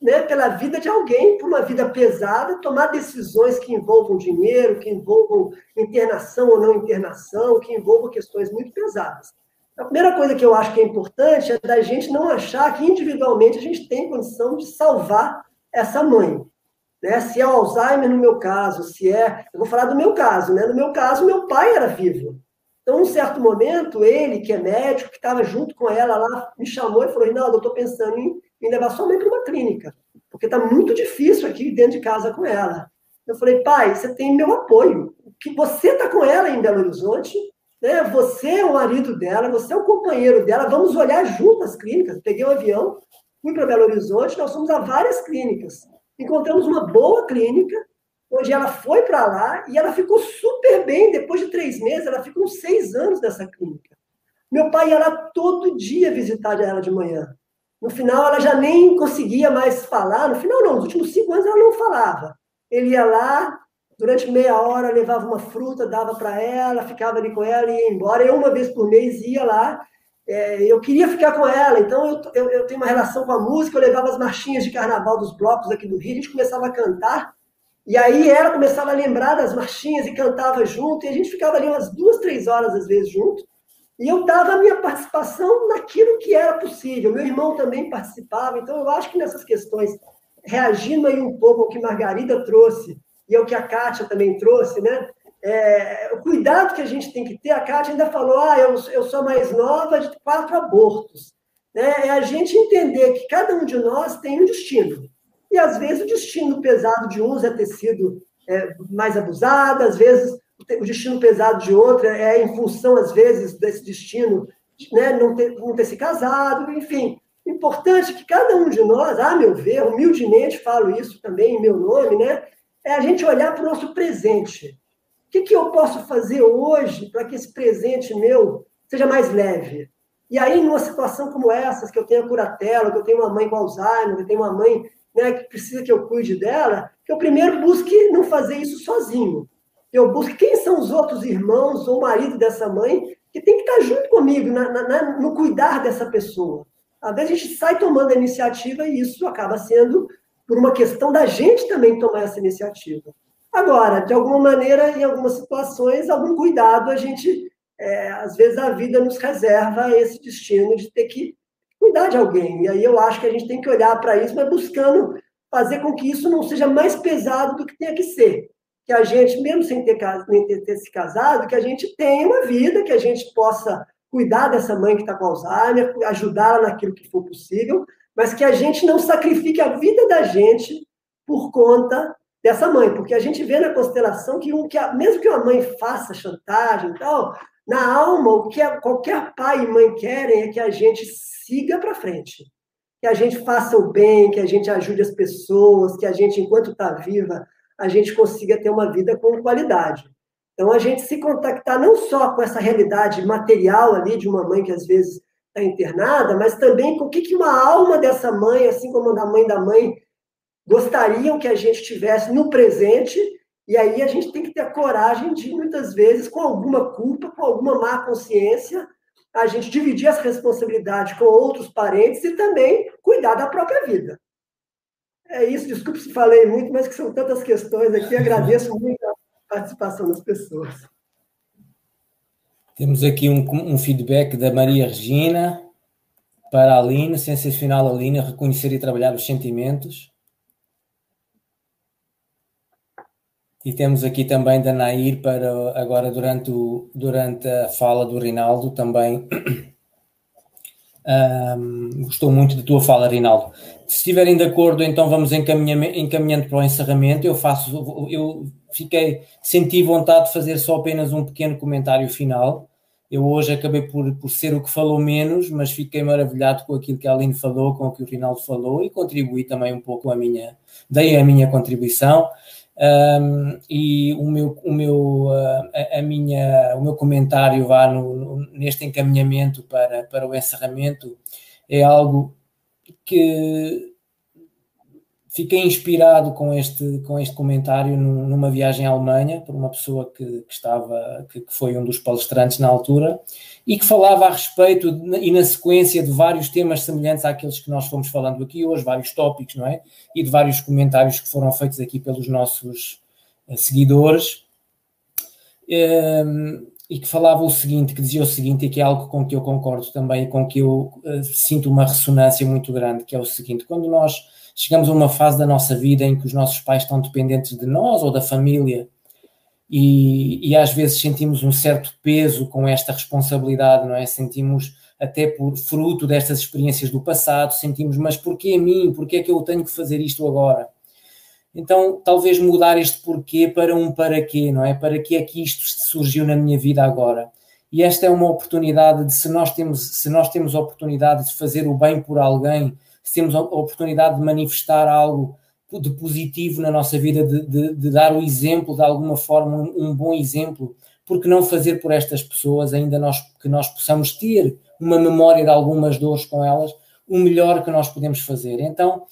né, pela vida de alguém, por uma vida pesada, tomar decisões que envolvam dinheiro, que envolvam internação ou não internação, que envolvam questões muito pesadas. A primeira coisa que eu acho que é importante é da gente não achar que individualmente a gente tem condição de salvar essa mãe. Né? Se é o Alzheimer no meu caso, se é. Eu vou falar do meu caso, né? No meu caso, meu pai era vivo. Então, num certo momento, ele, que é médico, que estava junto com ela lá, me chamou e falou: Rinaldo, eu estou pensando em, em levar sua mãe para uma clínica, porque está muito difícil aqui dentro de casa com ela. Eu falei, pai, você tem meu apoio. Que você está com ela em Belo Horizonte, né? Você é o marido dela, você é o companheiro dela, vamos olhar junto as clínicas. Peguei um avião, fui para Belo Horizonte, nós fomos a várias clínicas. Encontramos uma boa clínica, onde ela foi para lá e ela ficou super bem. Depois de três meses, ela ficou uns seis anos nessa clínica. Meu pai ia lá todo dia visitar ela de manhã. No final, ela já nem conseguia mais falar. No final, não, nos últimos cinco anos ela não falava. Ele ia lá, durante meia hora levava uma fruta, dava para ela, ficava ali com ela e ia embora. Eu, uma vez por mês, ia lá. É, eu queria ficar com ela, então eu, eu, eu, tenho uma relação com a música. Eu levava as marchinhas de carnaval dos blocos aqui do Rio, a gente começava a cantar. E aí ela começava a lembrar das marchinhas e cantava junto, e a gente ficava ali umas duas, três horas às vezes junto. E eu dava a minha participação naquilo que era possível. Meu irmão também participava, então eu acho que nessas questões, reagindo aí um pouco ao que Margarida trouxe e ao que a Kátia também trouxe, né? É, o cuidado que a gente tem que ter, a Kátia ainda falou, ah, eu, eu sou mais nova de quatro abortos. Né? É a gente entender que cada um de nós tem um destino. E às vezes o destino pesado de uns é ter sido é, mais abusado, às vezes o destino pesado de outra é em função, às vezes, desse destino, né, não, ter, não ter se casado, enfim. Importante que cada um de nós, a meu ver, humildemente falo isso também em meu nome, né, é a gente olhar para o nosso presente. O que, que eu posso fazer hoje para que esse presente meu seja mais leve? E aí, numa situação como essa, que eu tenho a curatela, que eu tenho uma mãe com Alzheimer, que eu tenho uma mãe né, que precisa que eu cuide dela, que eu primeiro busque não fazer isso sozinho eu busco quem são os outros irmãos ou marido dessa mãe que tem que estar junto comigo na, na, no cuidar dessa pessoa. Às vezes a gente sai tomando a iniciativa e isso acaba sendo por uma questão da gente também tomar essa iniciativa. Agora, de alguma maneira, em algumas situações, algum cuidado a gente, é, às vezes a vida nos reserva esse destino de ter que cuidar de alguém. E aí eu acho que a gente tem que olhar para isso, mas buscando fazer com que isso não seja mais pesado do que tenha que ser que a gente, mesmo sem ter, nem ter, ter se casado, que a gente tenha uma vida, que a gente possa cuidar dessa mãe que está com Alzheimer, ajudá-la naquilo que for possível, mas que a gente não sacrifique a vida da gente por conta dessa mãe, porque a gente vê na constelação que, um, que a, mesmo que uma mãe faça chantagem e tal, na alma, o que a, qualquer pai e mãe querem é que a gente siga para frente, que a gente faça o bem, que a gente ajude as pessoas, que a gente, enquanto está viva, a gente consiga ter uma vida com qualidade. Então, a gente se contactar não só com essa realidade material ali de uma mãe que às vezes está internada, mas também com o que, que uma alma dessa mãe, assim como a mãe da mãe, gostariam que a gente tivesse no presente. E aí a gente tem que ter a coragem de, muitas vezes, com alguma culpa, com alguma má consciência, a gente dividir as responsabilidades com outros parentes e também cuidar da própria vida. É isso, desculpe se falei muito, mas que são tantas questões aqui. Agradeço muito a participação das pessoas. Temos aqui um, um feedback da Maria Regina para a Aline, sensacional Aline, reconhecer e trabalhar os sentimentos. E temos aqui também da Nair para agora durante, o, durante a fala do Rinaldo também um, gostou muito da tua fala, Rinaldo. Se estiverem de acordo, então vamos encaminhando para o encerramento. Eu faço, eu fiquei, senti vontade de fazer só apenas um pequeno comentário final. Eu hoje acabei por, por ser o que falou menos, mas fiquei maravilhado com aquilo que a Aline falou, com o que o Rinaldo falou e contribuí também um pouco a minha, dei a minha contribuição. Um, e o meu, o meu, a, a, minha, o meu comentário vá no, no, neste encaminhamento para, para o encerramento é algo que fiquei inspirado com este, com este comentário numa viagem à Alemanha por uma pessoa que, que estava que, que, foi um dos palestrantes na altura e que falava a respeito de, e na sequência de vários temas semelhantes àqueles que nós fomos falando aqui hoje, vários tópicos, não é? E de vários comentários que foram feitos aqui pelos nossos uh, seguidores. Ehm, e que falava o seguinte, que dizia o seguinte, e que é algo com que eu concordo também com que eu uh, sinto uma ressonância muito grande, que é o seguinte, quando nós chegamos a uma fase da nossa vida em que os nossos pais estão dependentes de nós ou da família e, e, às vezes sentimos um certo peso com esta responsabilidade, não é? Sentimos até por fruto destas experiências do passado, sentimos, mas porquê a mim? Porquê é que eu tenho que fazer isto agora? Então, talvez mudar este porquê para um para quê, não é? Para que é que isto surgiu na minha vida agora? E esta é uma oportunidade de, se nós temos, se nós temos oportunidade de fazer o bem por alguém, se temos a oportunidade de manifestar algo de positivo na nossa vida, de, de, de dar o exemplo de alguma forma, um, um, bom exemplo, porque não fazer por estas pessoas, ainda nós, que nós possamos ter uma memória de algumas dores com elas, o melhor que nós podemos fazer. Então,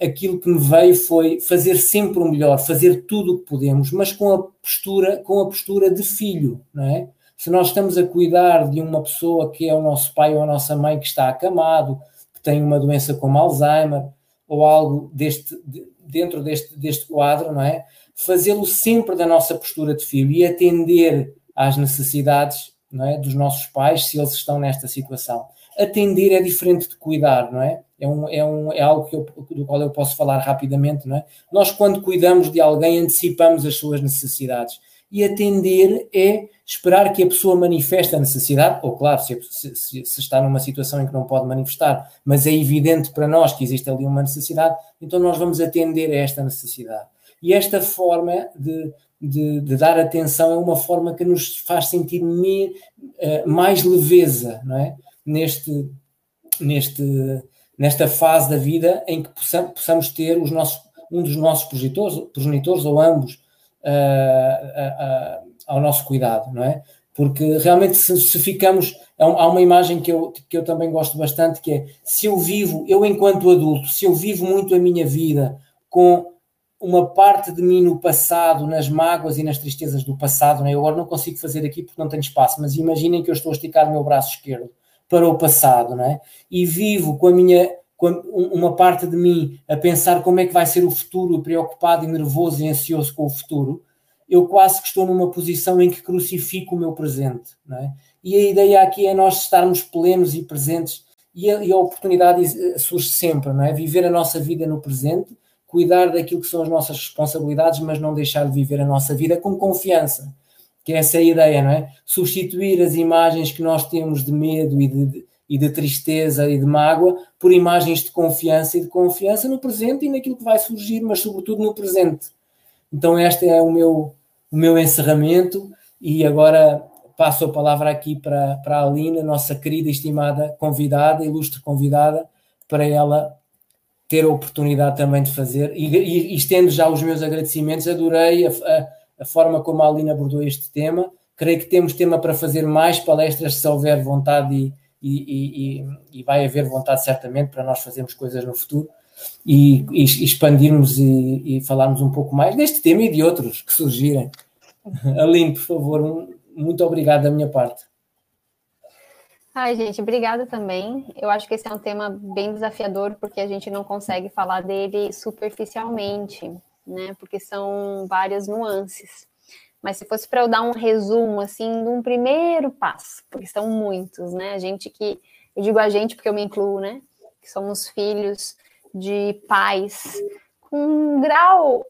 aquilo que me veio foi fazer sempre o melhor, fazer tudo o que podemos, mas com a postura, com a postura de filho, não é? Se nós estamos a cuidar de uma pessoa que é o nosso pai ou a nossa mãe que está acamado, que tem uma doença como Alzheimer ou algo deste, dentro deste, deste quadro, não é? Fazê-lo sempre da nossa postura de filho e atender às necessidades não é? dos nossos pais se eles estão nesta situação. Atender é diferente de cuidar, não é? É, um, é, um, é algo que eu, do qual eu posso falar rapidamente, não é? Nós, quando cuidamos de alguém, antecipamos as suas necessidades. E atender é esperar que a pessoa manifeste a necessidade, ou claro, se, se, se, está numa situação em que não pode manifestar, mas é evidente para nós que existe ali uma necessidade, então nós vamos atender a esta necessidade. E esta forma de, de, de dar atenção é uma forma que nos faz sentir me, uh, mais leveza, não é? Neste, neste, nesta fase da vida em que possamos, possamos ter os nossos, um dos nossos progenitores, progenitores ou ambos uh, uh, ao nosso cuidado, não é? Porque realmente se, se ficamos. Há uma imagem que eu, que eu também gosto bastante, que é se eu vivo, eu enquanto adulto, se eu vivo muito a minha vida com uma parte de mim no passado, nas mágoas e nas tristezas do passado, né? eu agora não consigo fazer aqui porque não tenho espaço, mas imaginem que eu estou a esticar o meu braço esquerdo para o passado, não é? E vivo com a minha, com uma parte de mim a pensar como é que vai ser o futuro, preocupado e nervoso e ansioso com o futuro, eu quase que estou numa posição em que crucifico o meu presente, não é? E a ideia aqui é nós estarmos plenos e presentes e a, e a oportunidade surge sempre, não é? Viver a nossa vida no presente cuidar daquilo que são as nossas responsabilidades, mas não deixar de viver a nossa vida com confiança. Que essa é a ideia, não é? Substituir as imagens que nós temos de medo e de, e de tristeza e de mágoa por imagens de confiança e de confiança no presente e naquilo que vai surgir, mas sobretudo no presente. Então, este é o meu, o meu encerramento e agora passo a palavra aqui para, para a Alina, nossa querida e estimada convidada, ilustre convidada, para ela ter a oportunidade também de fazer. E, e, e estendo já os meus agradecimentos, adorei a, a, a, forma como a Alina abordou este tema. Creio que temos tema para fazer mais palestras se houver vontade e, e vai haver vontade certamente para nós fazermos coisas no futuro e, expandirmos e, falarmos um pouco mais deste tema e de outros que surgirem. Aline, por favor, um, muito obrigado da minha parte. Ai, gente, obrigada também. Eu acho que esse é um tema bem desafiador, porque a gente não consegue falar dele superficialmente, né? Porque são várias nuances. Mas se fosse para eu dar um resumo, assim, de um primeiro passo, porque são muitos, né? A gente que, eu digo a gente porque eu me incluo, né? Que somos filhos de pais com um grau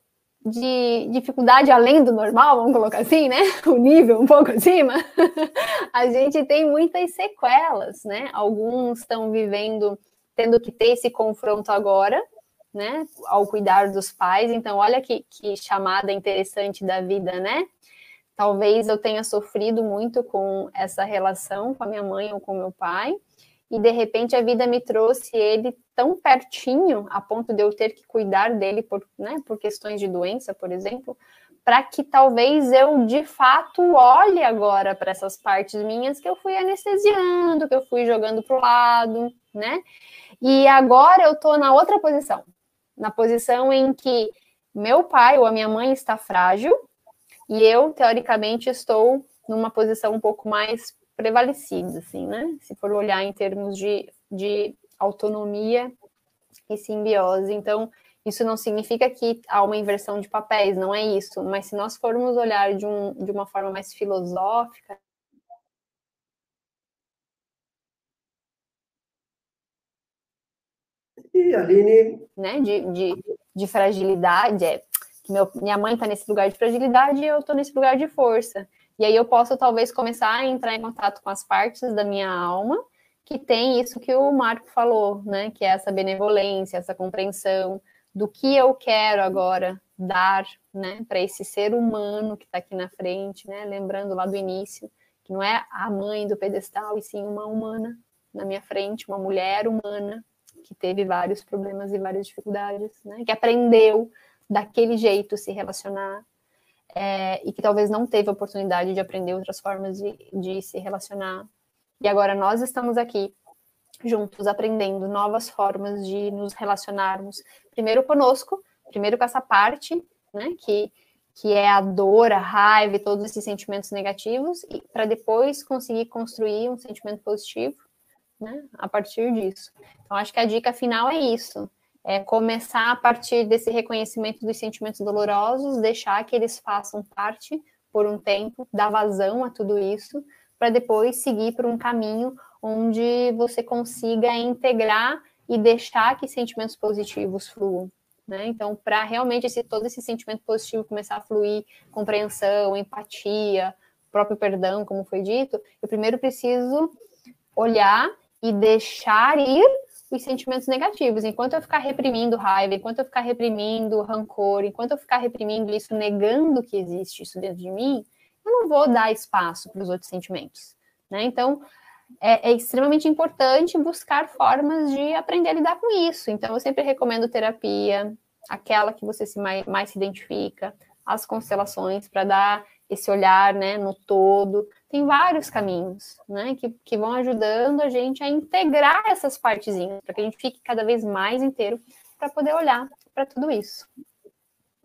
de dificuldade além do normal, vamos colocar assim, né? O nível um pouco acima, a gente tem muitas sequelas, né? Alguns estão vivendo, tendo que ter esse confronto agora, né? Ao cuidar dos pais. Então, olha que, que chamada interessante da vida, né? Talvez eu tenha sofrido muito com essa relação com a minha mãe ou com meu pai, e de repente a vida me trouxe ele tão pertinho a ponto de eu ter que cuidar dele por, né, por questões de doença, por exemplo, para que talvez eu de fato olhe agora para essas partes minhas que eu fui anestesiando, que eu fui jogando para o lado, né? E agora eu estou na outra posição, na posição em que meu pai ou a minha mãe está frágil e eu teoricamente estou numa posição um pouco mais prevalecida, assim, né? Se for olhar em termos de, de autonomia e simbiose. Então, isso não significa que há uma inversão de papéis, não é isso. Mas se nós formos olhar de, um, de uma forma mais filosófica, E Aline. Né, de, de, de fragilidade, é meu, minha mãe está nesse lugar de fragilidade e eu estou nesse lugar de força. E aí eu posso talvez começar a entrar em contato com as partes da minha alma que tem isso que o Marco falou, né? Que é essa benevolência, essa compreensão do que eu quero agora dar, né, para esse ser humano que está aqui na frente, né? Lembrando lá do início, que não é a mãe do pedestal, e sim uma humana na minha frente, uma mulher humana que teve vários problemas e várias dificuldades, né? Que aprendeu daquele jeito se relacionar é, e que talvez não teve a oportunidade de aprender outras formas de, de se relacionar. E agora nós estamos aqui juntos, aprendendo novas formas de nos relacionarmos, primeiro conosco, primeiro com essa parte, né, que, que é a dor, a raiva e todos esses sentimentos negativos, para depois conseguir construir um sentimento positivo, né, a partir disso. Então, acho que a dica final é isso, é começar a partir desse reconhecimento dos sentimentos dolorosos, deixar que eles façam parte por um tempo, dar vazão a tudo isso, para depois seguir por um caminho onde você consiga integrar e deixar que sentimentos positivos fluam. Né? Então, para realmente esse, todo esse sentimento positivo começar a fluir, compreensão, empatia, próprio perdão, como foi dito, eu primeiro preciso olhar e deixar ir os sentimentos negativos. Enquanto eu ficar reprimindo raiva, enquanto eu ficar reprimindo rancor, enquanto eu ficar reprimindo isso, negando que existe isso dentro de mim, eu não vou dar espaço para os outros sentimentos. Né? Então, é, é, extremamente importante buscar formas de aprender a lidar com isso. Então, eu sempre recomendo terapia, aquela que você se mais, mais se identifica, as constelações, para dar esse olhar né, no todo. Tem vários caminhos né, que, que vão ajudando a gente a integrar essas partezinhas, para que a gente fique cada vez mais inteiro para poder olhar para tudo isso.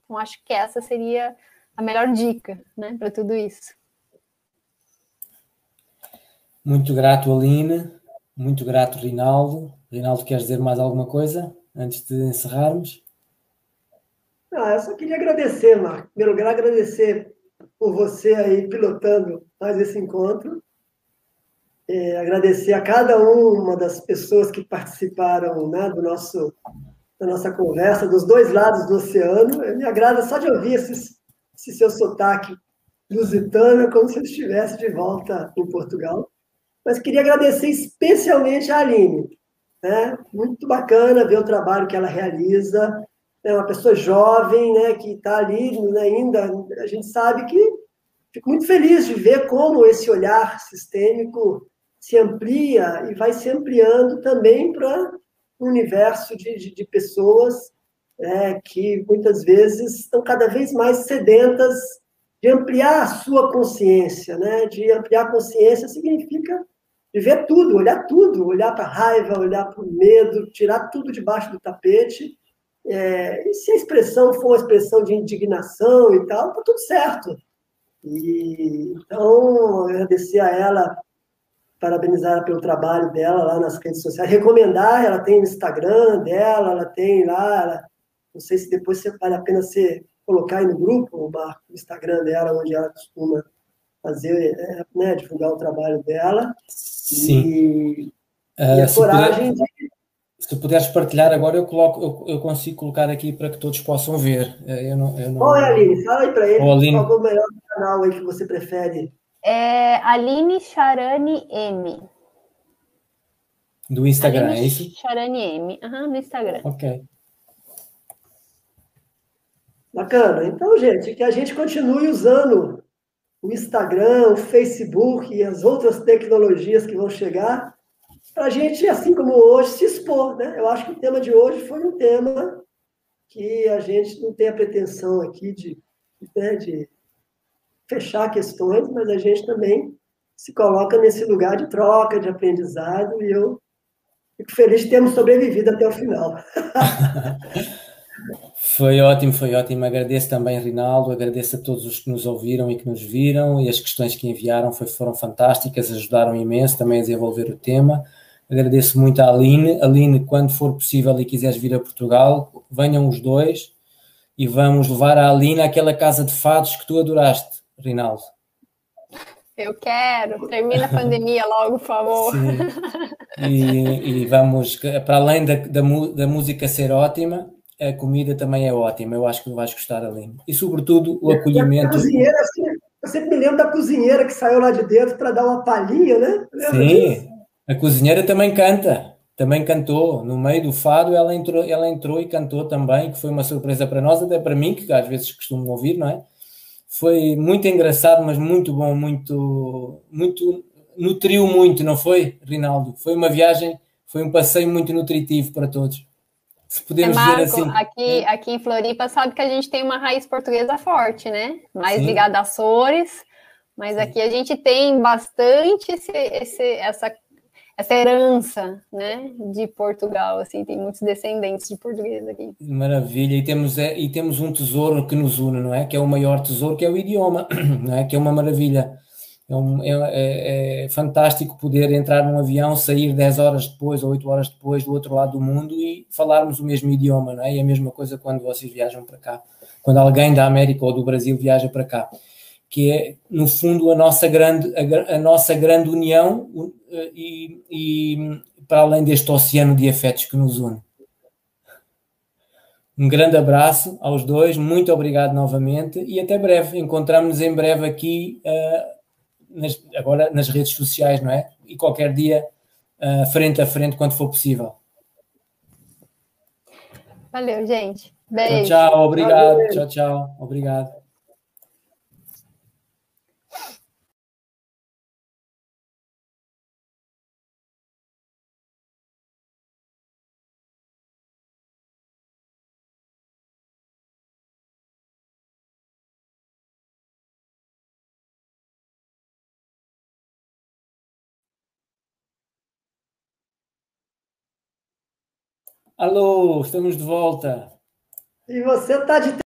Então, acho que essa seria a melhor dica né, para tudo isso. Muito grato, Aline. Muito grato, Rinaldo. Rinaldo, queres dizer mais alguma coisa antes de encerrarmos? Ah, eu só queria agradecer, Marco. Em primeiro lugar, agradecer por você aí pilotando mais esse encontro. É, agradecer a cada uma das pessoas que participaram né, do nosso, da nossa conversa, dos dois lados do oceano. Me agrada só de ouvir esses, esse seu sotaque lusitano, como se eu estivesse de volta em Portugal. Mas queria agradecer especialmente a Aline. Né? Muito bacana ver o trabalho que ela realiza, é uma pessoa jovem, né, que está ali né, ainda, a gente sabe que fico muito feliz de ver como esse olhar sistêmico se amplia e vai se ampliando também para um universo de, de, de pessoas é, que muitas vezes estão cada vez mais sedentas de ampliar a sua consciência, né? De ampliar a consciência significa ver tudo, olhar tudo, olhar para a raiva, olhar para o medo, tirar tudo debaixo do tapete é, e se a expressão for uma expressão de indignação e tal, tá tudo certo. E, então, agradecer a ela, parabenizar ela pelo trabalho dela lá nas redes sociais, recomendar, ela tem o Instagram dela, ela tem lá, ela, não sei se depois vale a pena você colocar aí no grupo o, Instagram dela, onde ela costuma fazer, é, né, divulgar o trabalho dela. Sim. E, uh, e a coragem puder... de se puderes partilhar agora, eu, coloco, eu, eu, consigo colocar aqui para que todos possam ver. Eh, eu não, eu não... É, Aline? Fala aí para ele Aline... é o melhor canal aí que você prefere. É Aline Charani M. Do Instagram, Aline é isso? Charani M. Uhum, no Instagram. Ok. Bacana. Então, gente, que a gente continue usando o Instagram, o Facebook e as outras tecnologias que vão chegar para a gente, assim como hoje, se expor. Né? Eu acho que o tema de hoje foi um tema que a gente não tem a pretensão aqui de, né, de fechar questões, mas a gente também se coloca nesse lugar de troca, de aprendizado, e eu fico feliz de termos sobrevivido até o final. Foi ótimo, foi ótimo. Agradeço também, Rinaldo, agradeço a todos os que nos ouviram e que nos viram, e as questões que enviaram foi, foram fantásticas, ajudaram imenso também a desenvolver o tema. Agradeço muito à Aline. Aline, quando for possível e quiseres vir a Portugal, venham os dois e vamos levar a Aline àquela casa de fados que tu adoraste, Rinaldo. Eu quero. Termina a pandemia logo, por favor. Sim. E, e vamos, para além da, da, da, música ser ótima, a comida também é ótima. Eu acho que vais gostar, Aline. E, sobretudo, o acolhimento. A cozinheira, eu sempre me lembro da cozinheira que saiu lá de dentro para dar uma palhinha, né? Sim. Disso? A cozinheira também canta, também cantou. No meio do fado, ela entrou, ela entrou e cantou também, que foi uma surpresa para nós, até para mim, que às vezes costumo ouvir, não é? Foi muito engraçado, mas muito bom, muito, muito, nutriu muito, não foi, Rinaldo? Foi uma viagem, foi um passeio muito nutritivo para todos. Se podemos é, Marco, dizer assim. Aqui, né? aqui em Floripa, sabe que a gente tem uma raiz portuguesa forte, né? Mais Sim. ligada a Açores, mas aqui a gente tem bastante esse, esse, essa essa herança, né, de Portugal, assim, tem muitos descendentes de português aqui. Maravilha, e temos, é, e temos um tesouro que nos une, não é? Que é o maior tesouro, que é o idioma, não é? Que é uma maravilha. É, um, é, é, é, fantástico poder entrar num avião, sair 10 horas depois ou 8 horas depois do outro lado do mundo e falarmos o mesmo idioma, não é? E a mesma coisa quando vocês viajam para cá, quando alguém da América ou do Brasil viaja para cá que é, no fundo, a nossa grande, a, a nossa grande união e, e, para além deste oceano de afetos que nos une. Um grande abraço aos dois, muito obrigado novamente e até breve. Encontramos-nos em breve aqui, uh, nas, agora nas redes sociais, não é? E qualquer dia, uh, frente a frente, quando for possível. Valeu, gente. Beijo. Tchau, tchau obrigado. Valeu. Tchau, tchau. Obrigado. Alô, estamos de volta. E você está de